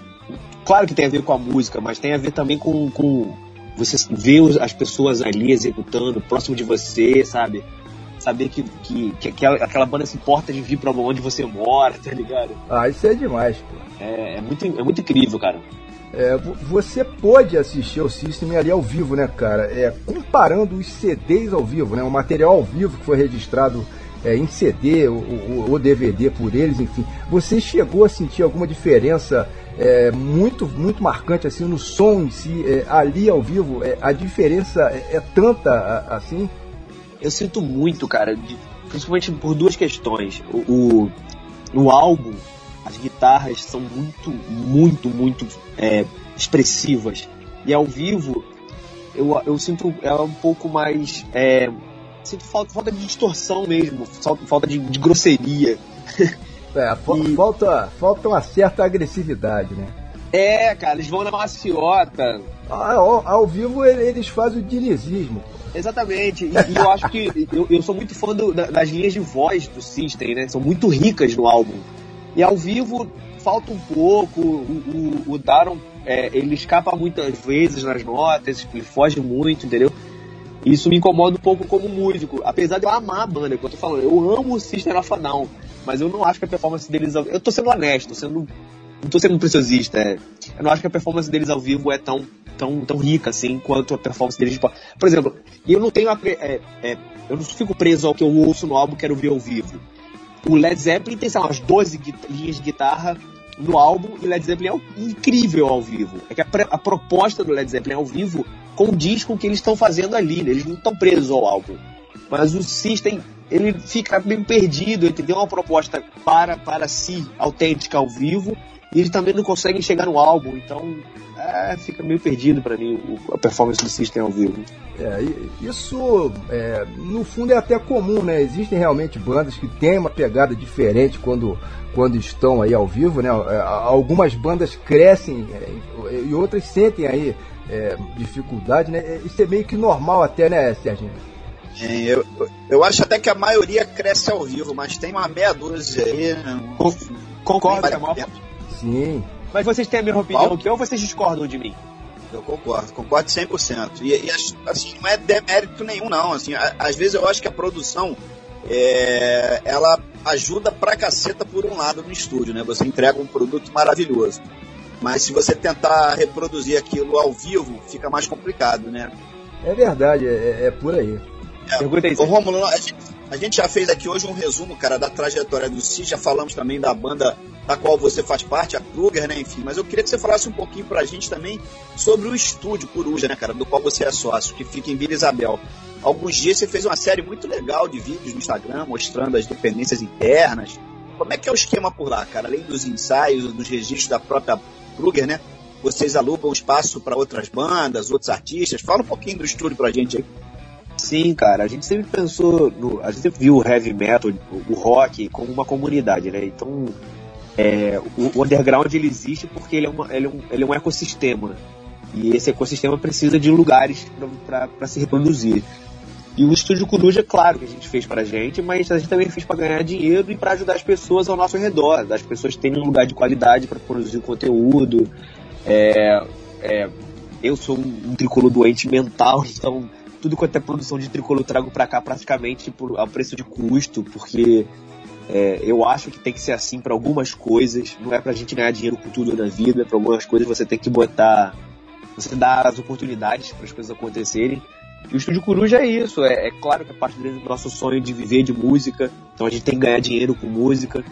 claro que tem a ver com a música, mas tem a ver também com, com você ver as pessoas ali executando, próximo de você, sabe? Saber que, que, que aquela, aquela banda se importa de vir pra onde você mora, tá ligado? Ah, isso é demais, pô. É, é muito, é muito incrível, cara. É, vo- você pôde assistir ao System ali ao vivo, né, cara? É, comparando os CDs ao vivo, né, o material ao vivo que foi registrado é, em CD ou, DVD por eles, enfim. Você chegou a sentir alguma diferença é, muito, muito marcante assim no som em si, é, ali ao vivo? É, a diferença é, é tanta assim? Eu sinto muito, cara, de, principalmente por duas questões. O, o, no álbum, as guitarras são muito, muito, muito é, expressivas. E ao vivo, eu, eu sinto ela um pouco mais. Sinto falta, falta de distorção mesmo, falta de, de grosseria. É, e... falta, falta uma certa agressividade, né? É, cara, eles vão na maciota. Ah, ao, ao vivo eles fazem o dinizismo. Exatamente, e, e, eu acho que eu, eu sou muito fã do, das linhas de voz do System, né? São muito ricas no álbum. E ao vivo falta um pouco, o, o, o Daron é, ele escapa muitas vezes nas notas, ele foge muito, entendeu? Isso me incomoda um pouco como músico, apesar de eu amar a banda, que eu tô falando, eu amo o System of a Down, mas eu não acho que a performance deles ao... eu tô sendo honesto, sendo não tô sendo preciosista, é... eu não acho que a performance deles ao vivo é tão tão, tão rica assim quanto a performance deles por exemplo, eu não tenho pre... é, é, eu não fico preso ao que eu ouço no álbum, quero ver ao vivo. O Led Zeppelin tem, sei lá, umas 12 linhas de guitarra no álbum e Led Zeppelin é incrível ao vivo. É que a, a proposta do Led Zeppelin ao vivo condiz com o que eles estão fazendo ali, né? eles não estão presos ao álbum. Mas o System, ele fica meio perdido, ele tem uma proposta para, para si, autêntica ao vivo, e eles também não conseguem chegar no álbum, então é, fica meio perdido para mim o, a performance do System ao vivo. É, isso, é, no fundo, é até comum, né? Existem realmente bandas que têm uma pegada diferente quando, quando estão aí ao vivo, né? É, algumas bandas crescem é, e outras sentem aí é, dificuldade, né? Isso é meio que normal até, né, Serginho? É, eu, eu acho até que a maioria cresce ao vivo, mas tem uma meia dúzia aí. Né? Concordo, é Sim. Mas vocês têm a mesma opinião Qual? que eu ou vocês discordam de mim? Eu concordo, concordo 100%. E, e assim, não é demérito nenhum, não. Assim, às vezes eu acho que a produção é, ela ajuda pra caceta por um lado no estúdio, né? Você entrega um produto maravilhoso. Mas se você tentar reproduzir aquilo ao vivo, fica mais complicado, né? É verdade, é, é por aí. É, Pergunta aí. Ô, Romulo, a gente, a gente já fez aqui hoje um resumo, cara, da trajetória do Cis, já falamos também da banda da qual você faz parte, a Kruger, né? Enfim, mas eu queria que você falasse um pouquinho pra gente também sobre o estúdio Coruja, né, cara, do qual você é sócio, que fica em Vila Isabel. Alguns dias você fez uma série muito legal de vídeos no Instagram mostrando as dependências internas. Como é que é o esquema por lá, cara? Além dos ensaios, dos registros da própria Kruger, né? Vocês alugam espaço para outras bandas, outros artistas. Fala um pouquinho do estúdio pra gente aí. Sim, cara, a gente sempre pensou, no, a gente sempre viu o heavy metal, o rock, como uma comunidade, né? Então, é, o, o, underground ele existe porque ele é, uma, ele, é um, ele é um ecossistema. E esse ecossistema precisa de lugares para se reproduzir. E o Estúdio Coruja, claro que a gente fez pra gente, mas a gente também fez para ganhar dinheiro e para ajudar as pessoas ao nosso redor, as pessoas terem um lugar de qualidade para produzir conteúdo. É, é, eu sou um, um tricolor doente mental, então tudo quanto é produção de tricolor trago para cá praticamente por, ao preço de custo, porque é, eu acho que tem que ser assim para algumas coisas. Não é pra gente ganhar dinheiro com tudo na vida. Para algumas coisas você tem que botar. Você dá as oportunidades para as coisas acontecerem. E o Estúdio Coruja é isso. É, é claro que é parte do nosso sonho de viver de música. Então a gente tem que ganhar dinheiro com música.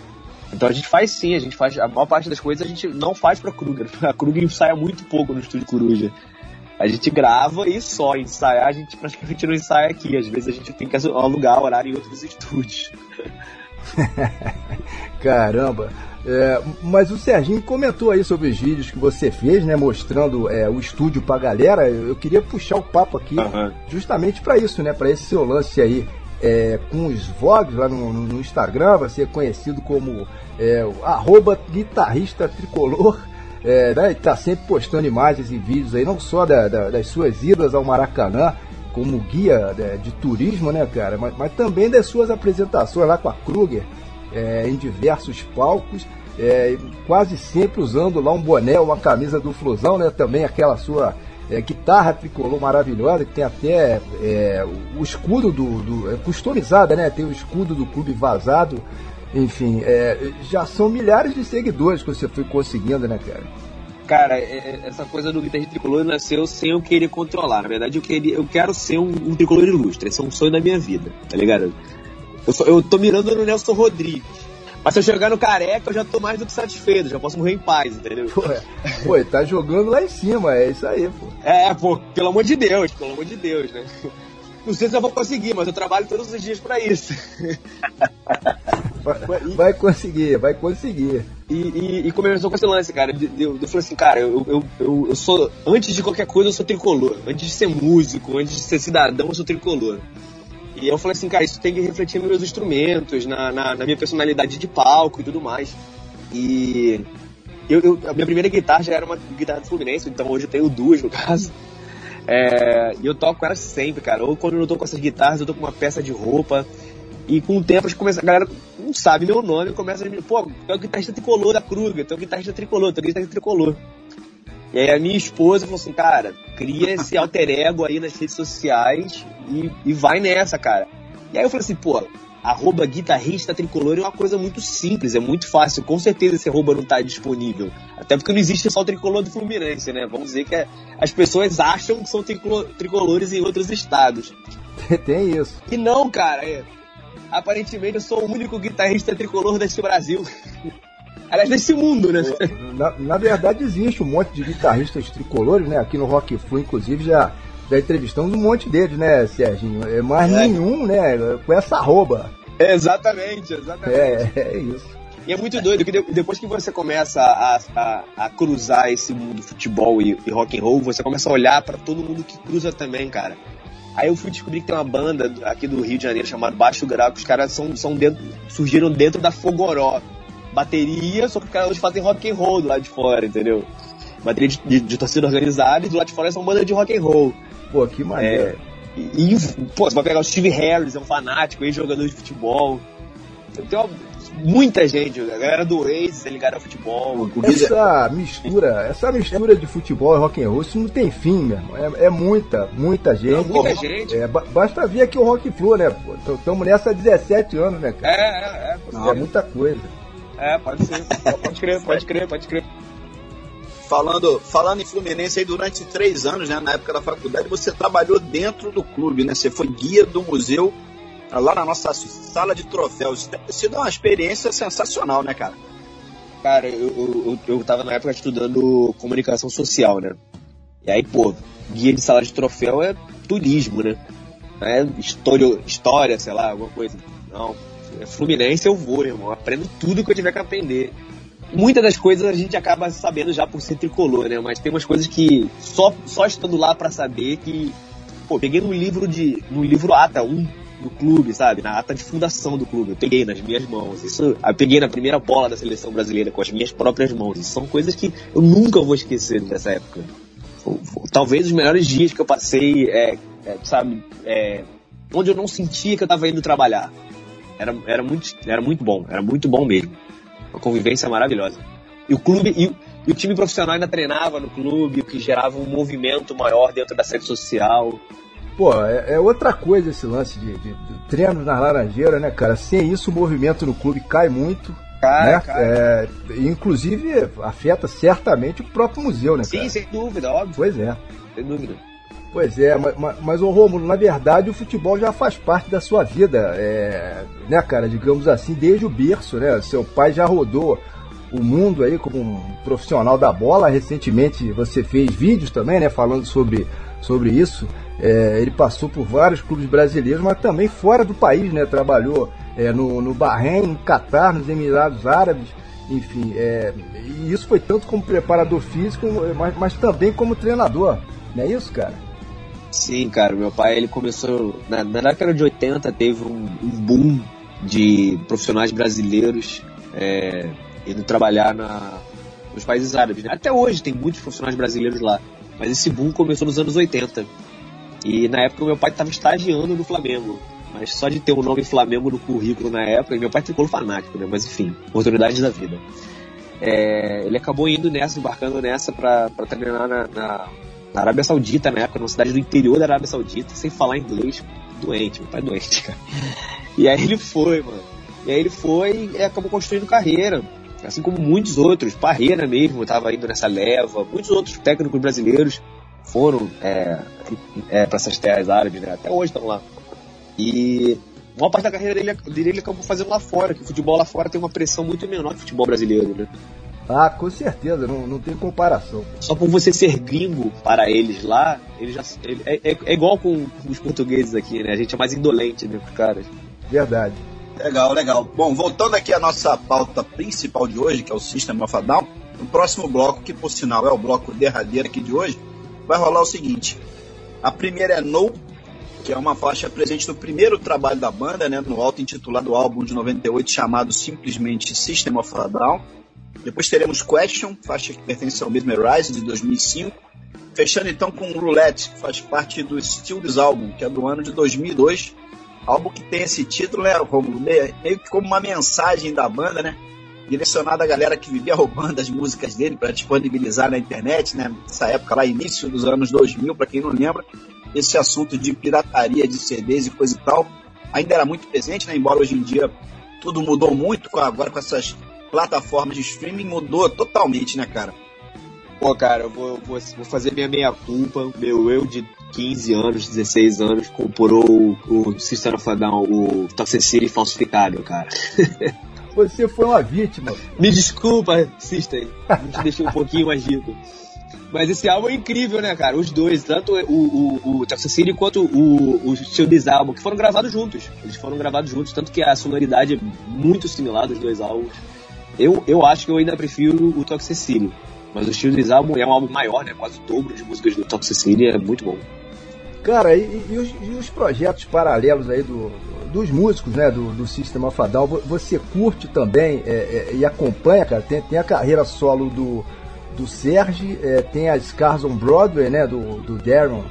Então a gente faz sim, a gente faz. A maior parte das coisas a gente não faz pra Kruger. A Kruger ensaia muito pouco no Estúdio Coruja. A gente grava e só ensaiar, a gente praticamente não ensaia aqui. Às vezes a gente tem que alugar horário em outros estúdios. Caramba! É, mas o Serginho comentou aí sobre os vídeos que você fez, né? Mostrando é, o estúdio pra galera. Eu queria puxar o papo aqui uhum. justamente para isso, né? Para esse seu lance aí é, com os vlogs lá no, no, Instagram. Você é conhecido como é, arroba guitarrista tricolor. É, né, tá sempre postando imagens e vídeos aí, não só da, da, das suas idas ao Maracanã, como guia de, de turismo, né, cara? Mas, mas, também das suas apresentações lá com a Kruger é, em diversos palcos, é, quase sempre usando lá um boné, uma camisa do Flusão, né? Também aquela sua é, guitarra tricolor maravilhosa, que tem até é, o escudo do, do. é customizada, né? Tem o escudo do clube vazado. Enfim, é, já são milhares de seguidores que você foi conseguindo, né, cara? Cara, é, é, essa coisa do guitarrista tricolor nasceu sem eu querer controlar. Na verdade, eu, queria, eu quero ser um, um tricolor ilustre. Esse é um sonho da minha vida, tá ligado? Eu, só- eu tô mirando no Nelson Rodrigues. Mas se eu chegar no careca, eu já tô mais do que satisfeito, já posso morrer em paz, entendeu? Pô, é- pô, tá jogando lá em cima, é isso aí, pô. É, pô, pelo amor de Deus, pelo amor de Deus, né? Não sei se eu vou conseguir, mas eu trabalho todos os dias pra isso. Vai, vai conseguir, vai conseguir. E, e- e começou com esse lance, cara. Eu, eu falei assim, cara, eu, eu, eu, eu sou. Antes de qualquer coisa, eu sou tricolor. Antes de ser músico, antes de ser cidadão, eu sou tricolor. E eu falei assim, cara, isso tem que refletir nos meus instrumentos, na, na, na minha personalidade de palco e tudo mais. E eu, eu- a minha primeira guitarra já era uma guitarra do Fluminense, então hoje eu tenho duas no caso. É, e eu toco elas sempre, cara. Ou quando eu não tô com essas guitarras, eu tô com uma peça de roupa. E com o tempo as começa, a galera não sabe meu nome, começa a me. Pô, é o guitarrista tricolor da Kruger, tu é o guitarrista tricolor, tu é o guitarrista tricolor. E aí a minha esposa falou assim, cara, cria esse alter ego aí nas redes sociais e, e vai nessa, cara. E aí eu falei assim, pô, arroba guitarrista tricolor é uma coisa muito simples, é muito fácil. Com certeza esse arroba não tá disponível. Até porque não existe só o tricolor do Fluminense, né? Vamos dizer que é- as pessoas acham que são tricolo- tricolores em outros estados. Tem isso. E não, cara, é- aparentemente eu sou o único guitarrista tricolor deste Brasil. Aliás, desse mundo, né? Na, na verdade, existe um monte de guitarristas tricolores, né? Aqui no Rock Flu, inclusive, já, já entrevistamos um monte deles, né, Serginho? É, mas É. nenhum, né, com essa arroba. exatamente, exatamente. É, é isso. E é muito doido que de- depois que você começa a, a, a cruzar esse mundo futebol e, e rock and roll, você começa a olhar pra todo mundo que cruza também, cara. Aí eu fui descobrir que tem uma banda aqui do Rio de Janeiro chamada Baixo Grau, que os caras são, são dentro, surgiram dentro da Fogoró. Bateria, só que os caras hoje fazem rock and roll do lado de fora, entendeu? Bateria de, de, de torcida organizada e do lado de fora são bandas de rock and roll. Pô, que maneiro. E, e, pô, você vai pegar o Steve Harris, é um fanático, ex-jogador de futebol. Tem uma- muita gente, a galera do Oasis é ligada ao futebol. Essa mistura, essa mistura de futebol e rock and roll, isso não tem fim, meu irmão. É, é muita, muita gente. muita gente. É, ba- basta vir aqui o Rock Flu, né? Estamos nessa há 17 anos, né, cara? É, é, É muita coisa. é, é, pode ser. Pode crer, pode crer, pode crer. Falando, falando em Fluminense aí, durante três anos, né, na época da faculdade, você trabalhou dentro do clube, né? Você foi guia do museu lá na nossa sala de troféus. Deve ter sido uma experiência sensacional, né, cara? Cara, eu, eu, eu, tava na época estudando comunicação social, né? E aí, pô, guia de sala de troféu é turismo, né? É história, história, sei lá, alguma coisa. Não, é Fluminense eu vou, irmão. Eu aprendo tudo que eu tiver que aprender. Muitas das coisas a gente acaba sabendo já por ser tricolor, né? Mas tem umas coisas que só, só estando lá pra saber que. Pô, peguei no livro de. no livro ATA 1 do clube, sabe? Na ata de fundação do clube. Eu peguei nas minhas mãos. Isso, eu peguei na primeira bola da seleção brasileira com as minhas próprias mãos. Isso são coisas que eu nunca vou esquecer dessa época. Talvez os melhores dias que eu passei, é, é, sabe, é, onde eu não sentia que eu estava indo trabalhar. Era, era, muito, era muito bom, era muito bom mesmo. Uma convivência maravilhosa. E o clube, e, e o time profissional ainda treinava no clube, o que gerava um movimento maior dentro da sede social. Pô, é, é outra coisa esse lance de, de, de treinos na Laranjeira, né, cara? Sem isso, o movimento no clube cai muito. Cara, né? É, e, inclusive, afeta certamente o próprio museu, né, cara? Sim, sem dúvida, óbvio, Pois é. sem dúvida. Pois é, mas, ô Rômulo, na verdade o futebol já faz parte da sua vida, é, né, cara, digamos assim, desde o berço, né? Seu pai já rodou o mundo aí como um profissional da bola. Recentemente você fez vídeos também, né, falando sobre, sobre isso. É, ele passou por vários clubes brasileiros, mas também fora do país, né? Trabalhou é, no, no Bahrein, no Catar, nos Emirados Árabes, enfim. É, e isso foi tanto como preparador físico, mas, mas também como treinador. Não é isso, cara? Sim, cara, meu pai ele começou na, na década de 80 teve um, um boom de profissionais brasileiros é, indo trabalhar na, nos países árabes. né? Até hoje tem muitos profissionais brasileiros lá, mas esse boom começou nos anos 80. E na época meu pai estava estagiando no Flamengo, mas só de ter o nome Flamengo no currículo na época, meu pai ficou fanático, né? Mas enfim, oportunidades da vida. É, ele acabou indo nessa, embarcando nessa para treinar na, na, na Arábia Saudita, na época, numa cidade do interior da Arábia Saudita, sem falar inglês, doente, meu pai é doente, cara. E aí ele foi, mano. E aí ele foi e acabou construindo carreira. Assim como muitos outros, Parreira mesmo estava indo nessa leva, muitos outros técnicos brasileiros foram é, é, para essas terras árabes, né? Até hoje estão lá. E maior parte da carreira dele, dele ele acabou fazendo lá fora, que o futebol lá fora tem uma pressão muito menor que o futebol brasileiro, né? Ah, com certeza, não, não tem comparação. Só por você ser gringo para eles lá, ele já ele- é, é- é igual com os portugueses aqui, né? A gente é mais indolente, né, com os caras. Verdade. Legal, legal. Bom, voltando aqui à nossa pauta principal de hoje, que é o System of a Down, no próximo bloco, que por sinal é o bloco derradeiro aqui de hoje, vai rolar o seguinte. A primeira é No, que é uma faixa presente no primeiro trabalho da banda, né, no auto-intitulado álbum de 98, chamado simplesmente System of a Down. Depois teremos Question, faixa que pertence ao Mesmerize, de 2005. Fechando então com Roulette, que faz parte do Still This Album, que é do ano de 2002. Álbum que tem esse título, né? Meio, meio que como uma mensagem da banda, né? Direcionada à galera que vivia roubando as músicas dele para disponibilizar na internet, né? Nessa época lá, início dos anos 2000, para quem não lembra, esse assunto de pirataria de CDs e coisa e tal ainda era muito presente, né? Embora hoje em dia tudo mudou muito, agora com essas plataformas de streaming mudou totalmente, né, cara? Pô, cara, eu vou, vou, vou fazer minha meia-culpa. Meu eu de 15 anos, 16 anos, comprou o, o System of a Down, o Toxicity falsificado, cara. Você foi uma vítima. Me desculpa, System. Te deixei um pouquinho mais rico. Mas esse álbum é incrível, né, cara? Os dois, tanto o, o, o Toxicity quanto o, o Still This que foram gravados juntos. Eles foram gravados juntos, tanto que a sonoridade é muito similar dos dois álbuns. Eu, eu acho que eu ainda prefiro o Toxicity. Mas o Still This Album é um álbum maior, né? Quase o dobro de músicas do Toxicity, é muito bom. Cara, e, e os, e os projetos paralelos aí do, dos músicos, né, do, do a Down, vo- você curte também é, é, e acompanha, cara? Tem, tem a carreira solo do, do Serge, é, tem as Scars on Broadway, né, do, do Darren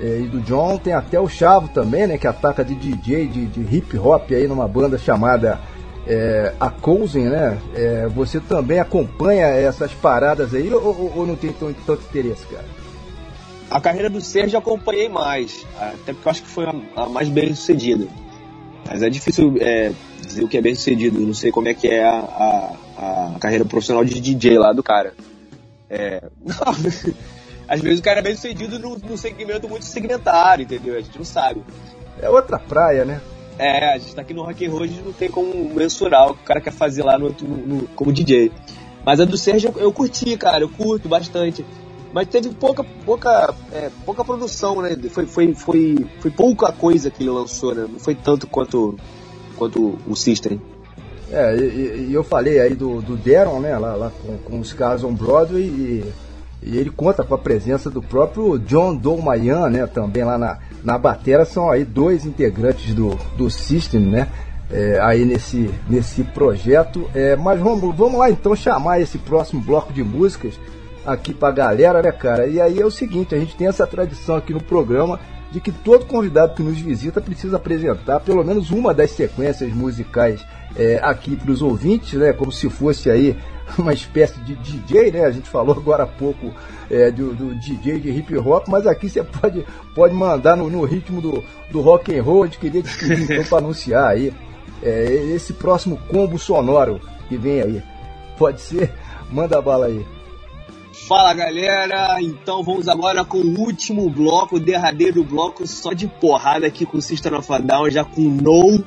é, e do John, tem até o Chavo também, né, que ataca de DJ, de, de hip hop aí numa banda chamada é, A Cousin, né? É, você também acompanha essas paradas aí ou, ou- ou não tem tão- tanto interesse, cara? A carreira do Sérgio eu acompanhei mais, até porque eu acho que foi a, a mais bem sucedida. Mas é difícil é, dizer o que é bem sucedido, não sei como é que é a, a, a carreira profissional de DJ lá do cara. É, às vezes o cara é bem sucedido num, num segmento muito segmentado, entendeu? A gente não sabe. É outra praia, né? É, a gente tá aqui no Rock and Roll, a gente não tem como mensurar o que o cara quer fazer lá no, no- no- como DJ. Mas a do Sérgio eu, eu curti, cara, eu curto bastante. Mas teve pouca, pouca, é, pouca produção, né? Foi, foi, foi, foi pouca coisa que ele lançou, né? Não foi tanto quanto, quanto o System. É, e, e- eu falei aí do, do Darren, né, lá, lá com, com os caras on Broadway, e, e ele conta com a presença do próprio John Dolmayan, né, também lá na, na batera, são aí dois integrantes do, do System, né, é, aí nesse, nesse projeto. É, mas vamos, vamos lá então chamar esse próximo bloco de músicas aqui pra galera, né, cara? E aí é o seguinte, a gente tem essa tradição aqui no programa de que todo convidado que nos visita precisa apresentar pelo menos uma das sequências musicais é, aqui para os ouvintes, né? Como se fosse aí uma espécie de DJ, né? A gente falou agora há pouco é, do, do DJ de hip hop, mas aqui você pode, pode mandar no, no ritmo do, do rock and roll. A gente queria então para anunciar aí é, esse próximo combo sonoro que vem aí. Pode ser? Manda bala aí. Fala galera, então vamos agora com o último bloco, o derradeiro bloco só de porrada aqui com System of a Down, já com No.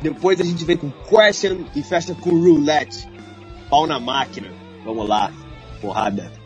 Depois a gente vem com Question e fecha com Roulette. Pau na máquina. Vamos lá, porrada.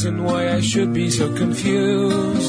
Reason why I should be so confused.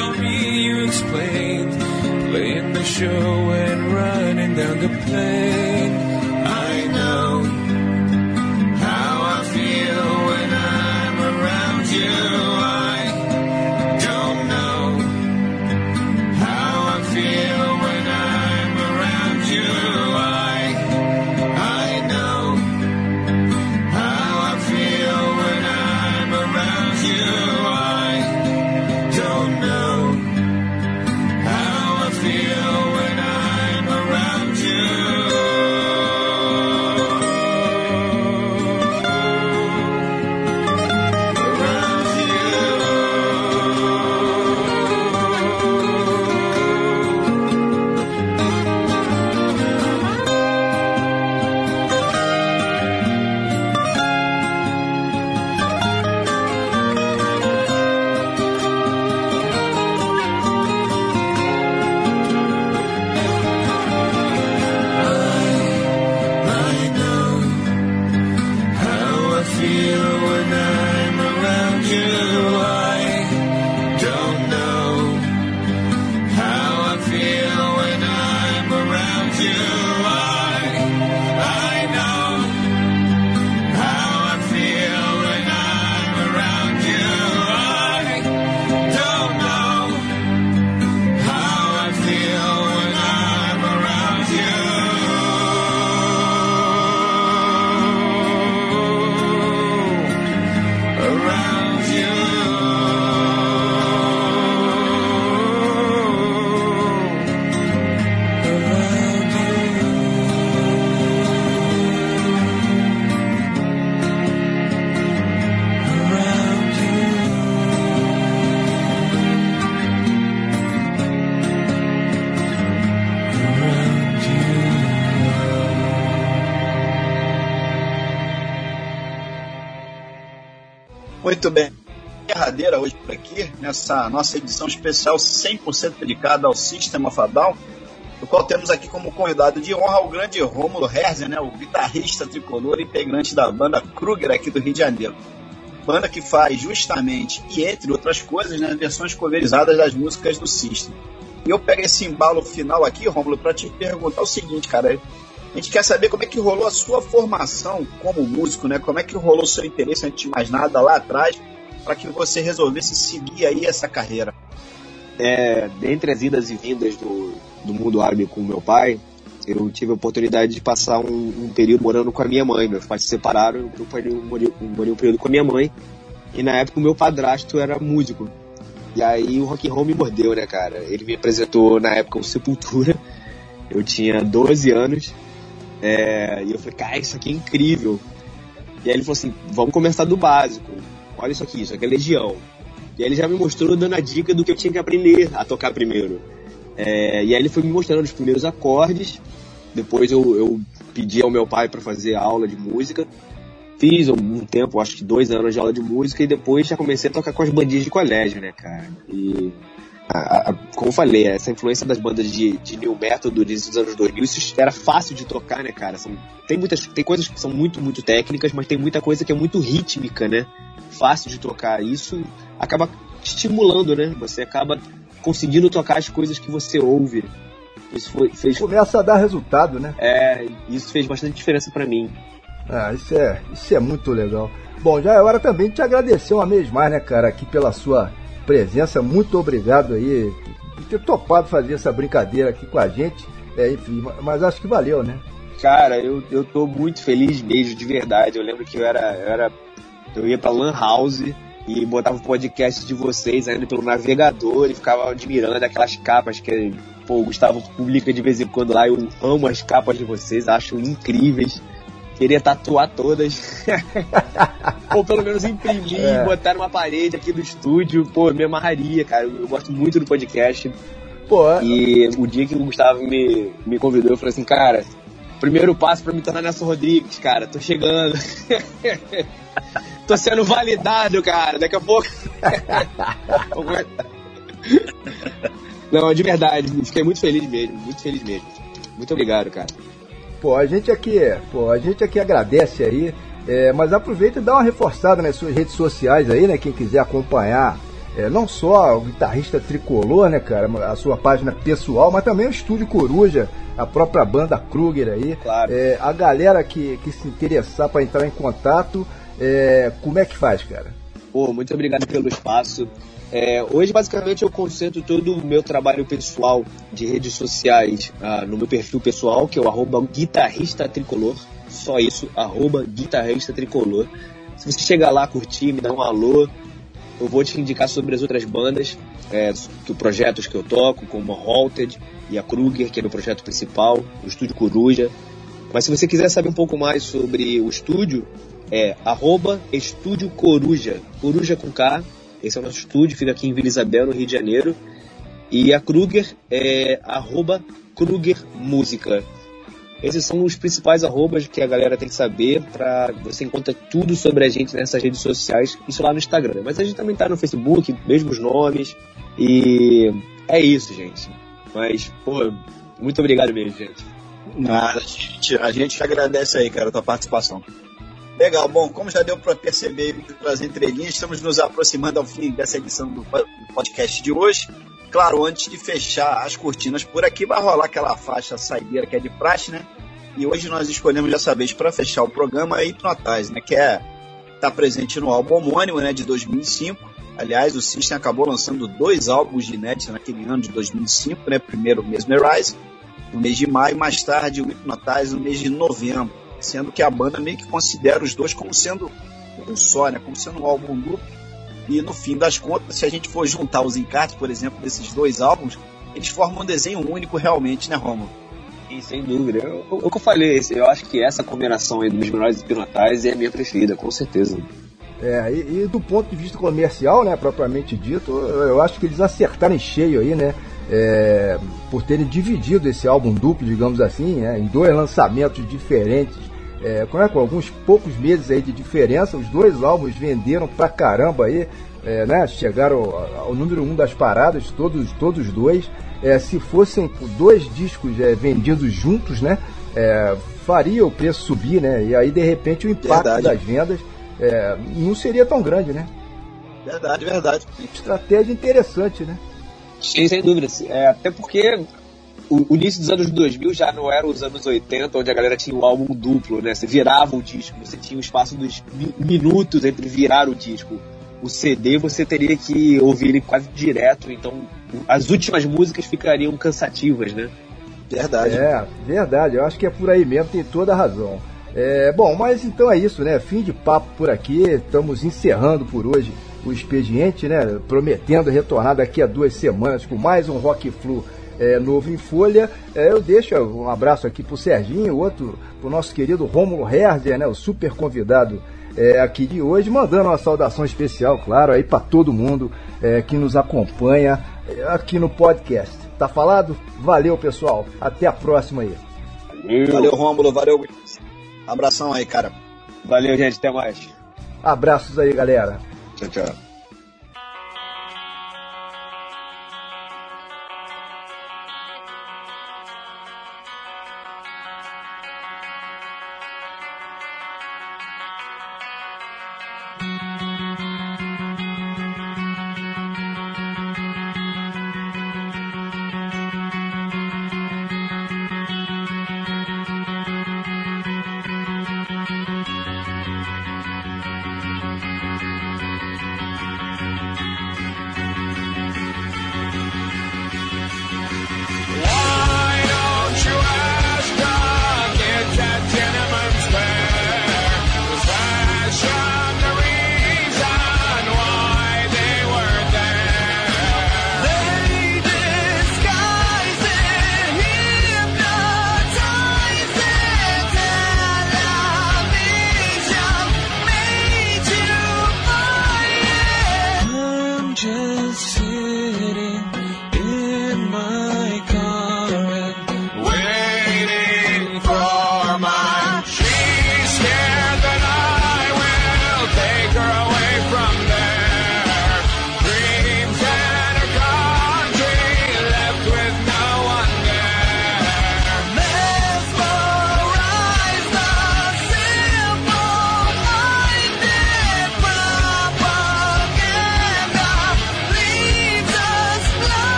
Saw, me, you explained. Playing the show and running down the plane. Muito bem. Derradeira hoje por aqui, nessa nossa edição especial 100% dedicada ao System of a Down, no qual temos aqui como convidado de honra o grande Rômulo Herzer, né, o guitarrista tricolor e integrante da banda Kruger aqui do Rio de Janeiro. Banda que faz justamente, e entre outras coisas, né, versões coverizadas das músicas do System. E eu pego esse embalo final aqui, Rômulo, para te perguntar o seguinte, cara. A gente quer saber como é que rolou a sua formação como músico, né? Como é que rolou o seu interesse, antes de mais nada, lá atrás, para que você resolvesse seguir aí essa carreira? É, dentre as idas e vindas do, do mundo árabe com meu pai, eu tive a oportunidade de passar um, um período morando com a minha mãe. Meus pais se separaram, eu morei, morei, um período com a minha mãe. E na época o meu padrasto era músico. E aí o rock and roll me mordeu, né, cara? Ele me apresentou na época o Sepultura. Eu tinha 12 anos. É, e eu falei, cara, isso aqui é incrível. E aí ele falou assim, vamos começar do básico. Olha isso aqui, isso aqui é Legião. E aí ele já me mostrou dando a dica do que eu tinha que aprender a tocar primeiro. É, e aí ele foi me mostrando os primeiros acordes. Depois eu, eu pedi ao meu pai para fazer aula de música. Fiz um tempo, acho que dois anos de aula de música, e depois já comecei a tocar com as bandinhas de colégio, né, cara? E, a, a, como eu falei, essa influência das bandas de, de new metal do início dos anos 2000, isso era fácil de tocar, né, cara? São, tem, muitas, tem coisas que são muito, muito técnicas, mas tem muita coisa que é muito rítmica, né? Fácil de tocar. Isso acaba estimulando, né? Você acaba conseguindo tocar as coisas que você ouve. Isso foi, fez. Começa a dar resultado, né? É, isso fez bastante diferença para mim. Ah, isso é, isso é muito legal. Bom, já é hora também de te agradecer uma vez mais, né, cara, aqui pela sua presença. Muito obrigado aí por ter topado fazer essa brincadeira aqui com a gente. É, enfim, mas acho que valeu, né? Cara, eu, eu tô muito feliz mesmo, de verdade. Eu lembro que eu era. Eu, era, eu ia pra Lan House e botava o podcast de vocês ainda pelo navegador e ficava admirando aquelas capas que pô, o Gustavo publica de vez em quando lá. Eu amo as capas de vocês, acho incríveis. Queria tatuar todas. Ou pelo menos imprimir, É. botar numa parede aqui do estúdio. Pô, me amarraria, cara. Eu gosto muito do podcast. Pô, E o dia que o Gustavo me, me convidou, eu falei assim, cara, primeiro passo pra me tornar Nelson Rodrigues, cara, tô chegando. tô sendo validado, cara, daqui a pouco. Não, de verdade, fiquei muito feliz mesmo, muito feliz mesmo. Muito obrigado, cara. Pô, a gente aqui, pô, a gente aqui agradece aí, é, mas aproveita e dá uma reforçada nas suas redes sociais aí, né? Quem quiser acompanhar, é, não só o guitarrista tricolor, né, cara, a sua página pessoal, mas também o Estúdio Coruja, a própria banda Kruger aí. Claro. É, a galera que, que se interessar para entrar em contato, é, como é que faz, cara? Pô, muito obrigado pelo espaço. É, hoje, basicamente, eu concentro todo o meu trabalho pessoal de redes sociais ah, no meu perfil pessoal, que é o arroba guitarrista tricolor. Só isso, arroba guitarrista tricolor. Se você chegar lá, curtir, me dar um alô, eu vou te indicar sobre as outras bandas, é, que projetos que eu toco, como a Halted e a Kruger, que é meu projeto principal, o Estúdio Coruja. Mas se você quiser saber um pouco mais sobre o estúdio, é arroba Estúdio Coruja, Coruja com K, esse é o nosso estúdio, fica aqui em Vila Isabel, no Rio de Janeiro. E a Kruger é arroba Kruger Música. Esses são os principais arrobas que a galera tem que saber para você encontra tudo sobre a gente nessas redes sociais, isso lá no Instagram. Mas a gente também tá no Facebook, mesmos nomes. E é isso, gente. Mas, pô, muito obrigado mesmo, gente. Nada, a gente, a gente agradece aí, cara, a tua participação. Legal, bom, como já deu para perceber pelas entrelinhas, estamos nos aproximando ao fim dessa edição do po- do podcast de hoje. Claro, antes de fechar as cortinas por aqui, vai rolar aquela faixa saideira que é de praxe, né? E hoje nós escolhemos dessa vez para fechar o programa a Hipnotize, né? Que é tá presente no álbum homônimo, né? De 2005. Aliás, o System acabou lançando dois álbuns de inédita naquele ano de 2005, né? Primeiro o Mesmerize, no mês de maio, mais tarde o Hypnotize no mês de novembro, sendo que a banda meio que considera os dois como sendo um só, né? Como sendo um álbum duplo. E no fim das contas, se a gente for juntar os encartes, por exemplo, desses dois álbuns, eles formam um desenho único realmente, né, Romulo? E sem dúvida. Eu- eu- O que eu falei, eu acho que essa combinação aí dos menores e pilotais é a minha preferida, com certeza. É, e, e do ponto de vista comercial, né, propriamente dito, eu, eu acho que eles acertaram em cheio aí, né, é, por terem dividido esse álbum duplo, digamos assim, né, em dois lançamentos diferentes, é, com, com alguns poucos meses aí de diferença, os dois álbuns venderam pra caramba aí, é, né, chegaram ao, número um das paradas, todos, todos dois. É, se fossem dois discos é, vendidos juntos, né, é, faria o preço subir, né, e aí de repente o impacto Verdade. das vendas é, não seria tão grande, né? Verdade, verdade. Estratégia interessante, né? Sim, sem dúvida. É, até porque o, o início dos anos 2000 já não era os anos 80, onde a galera tinha o álbum duplo, né? Você virava o disco, você tinha o espaço dos mi- minutos entre virar o disco. O CD você teria que ouvir ele quase direto, então as últimas músicas ficariam cansativas, né? Verdade. É, verdade, eu acho que é por aí mesmo, tem toda a razão. É, bom, mas então é isso, né? Fim de papo por aqui, estamos encerrando por hoje o expediente, né? Prometendo retornar daqui a duas semanas com mais um Rock Flu é, novo em folha. É, eu deixo um abraço aqui pro Serginho, outro pro nosso querido Rômulo Herzer, né? O super convidado é, aqui de hoje, mandando uma saudação especial, claro, aí para todo mundo é, que nos acompanha é, aqui no podcast. Tá falado? Valeu, pessoal. Até a próxima aí. Valeu, Rômulo, valeu. Abração aí, cara. Valeu, gente. Até mais. Abraços aí, galera. Tchau, tchau.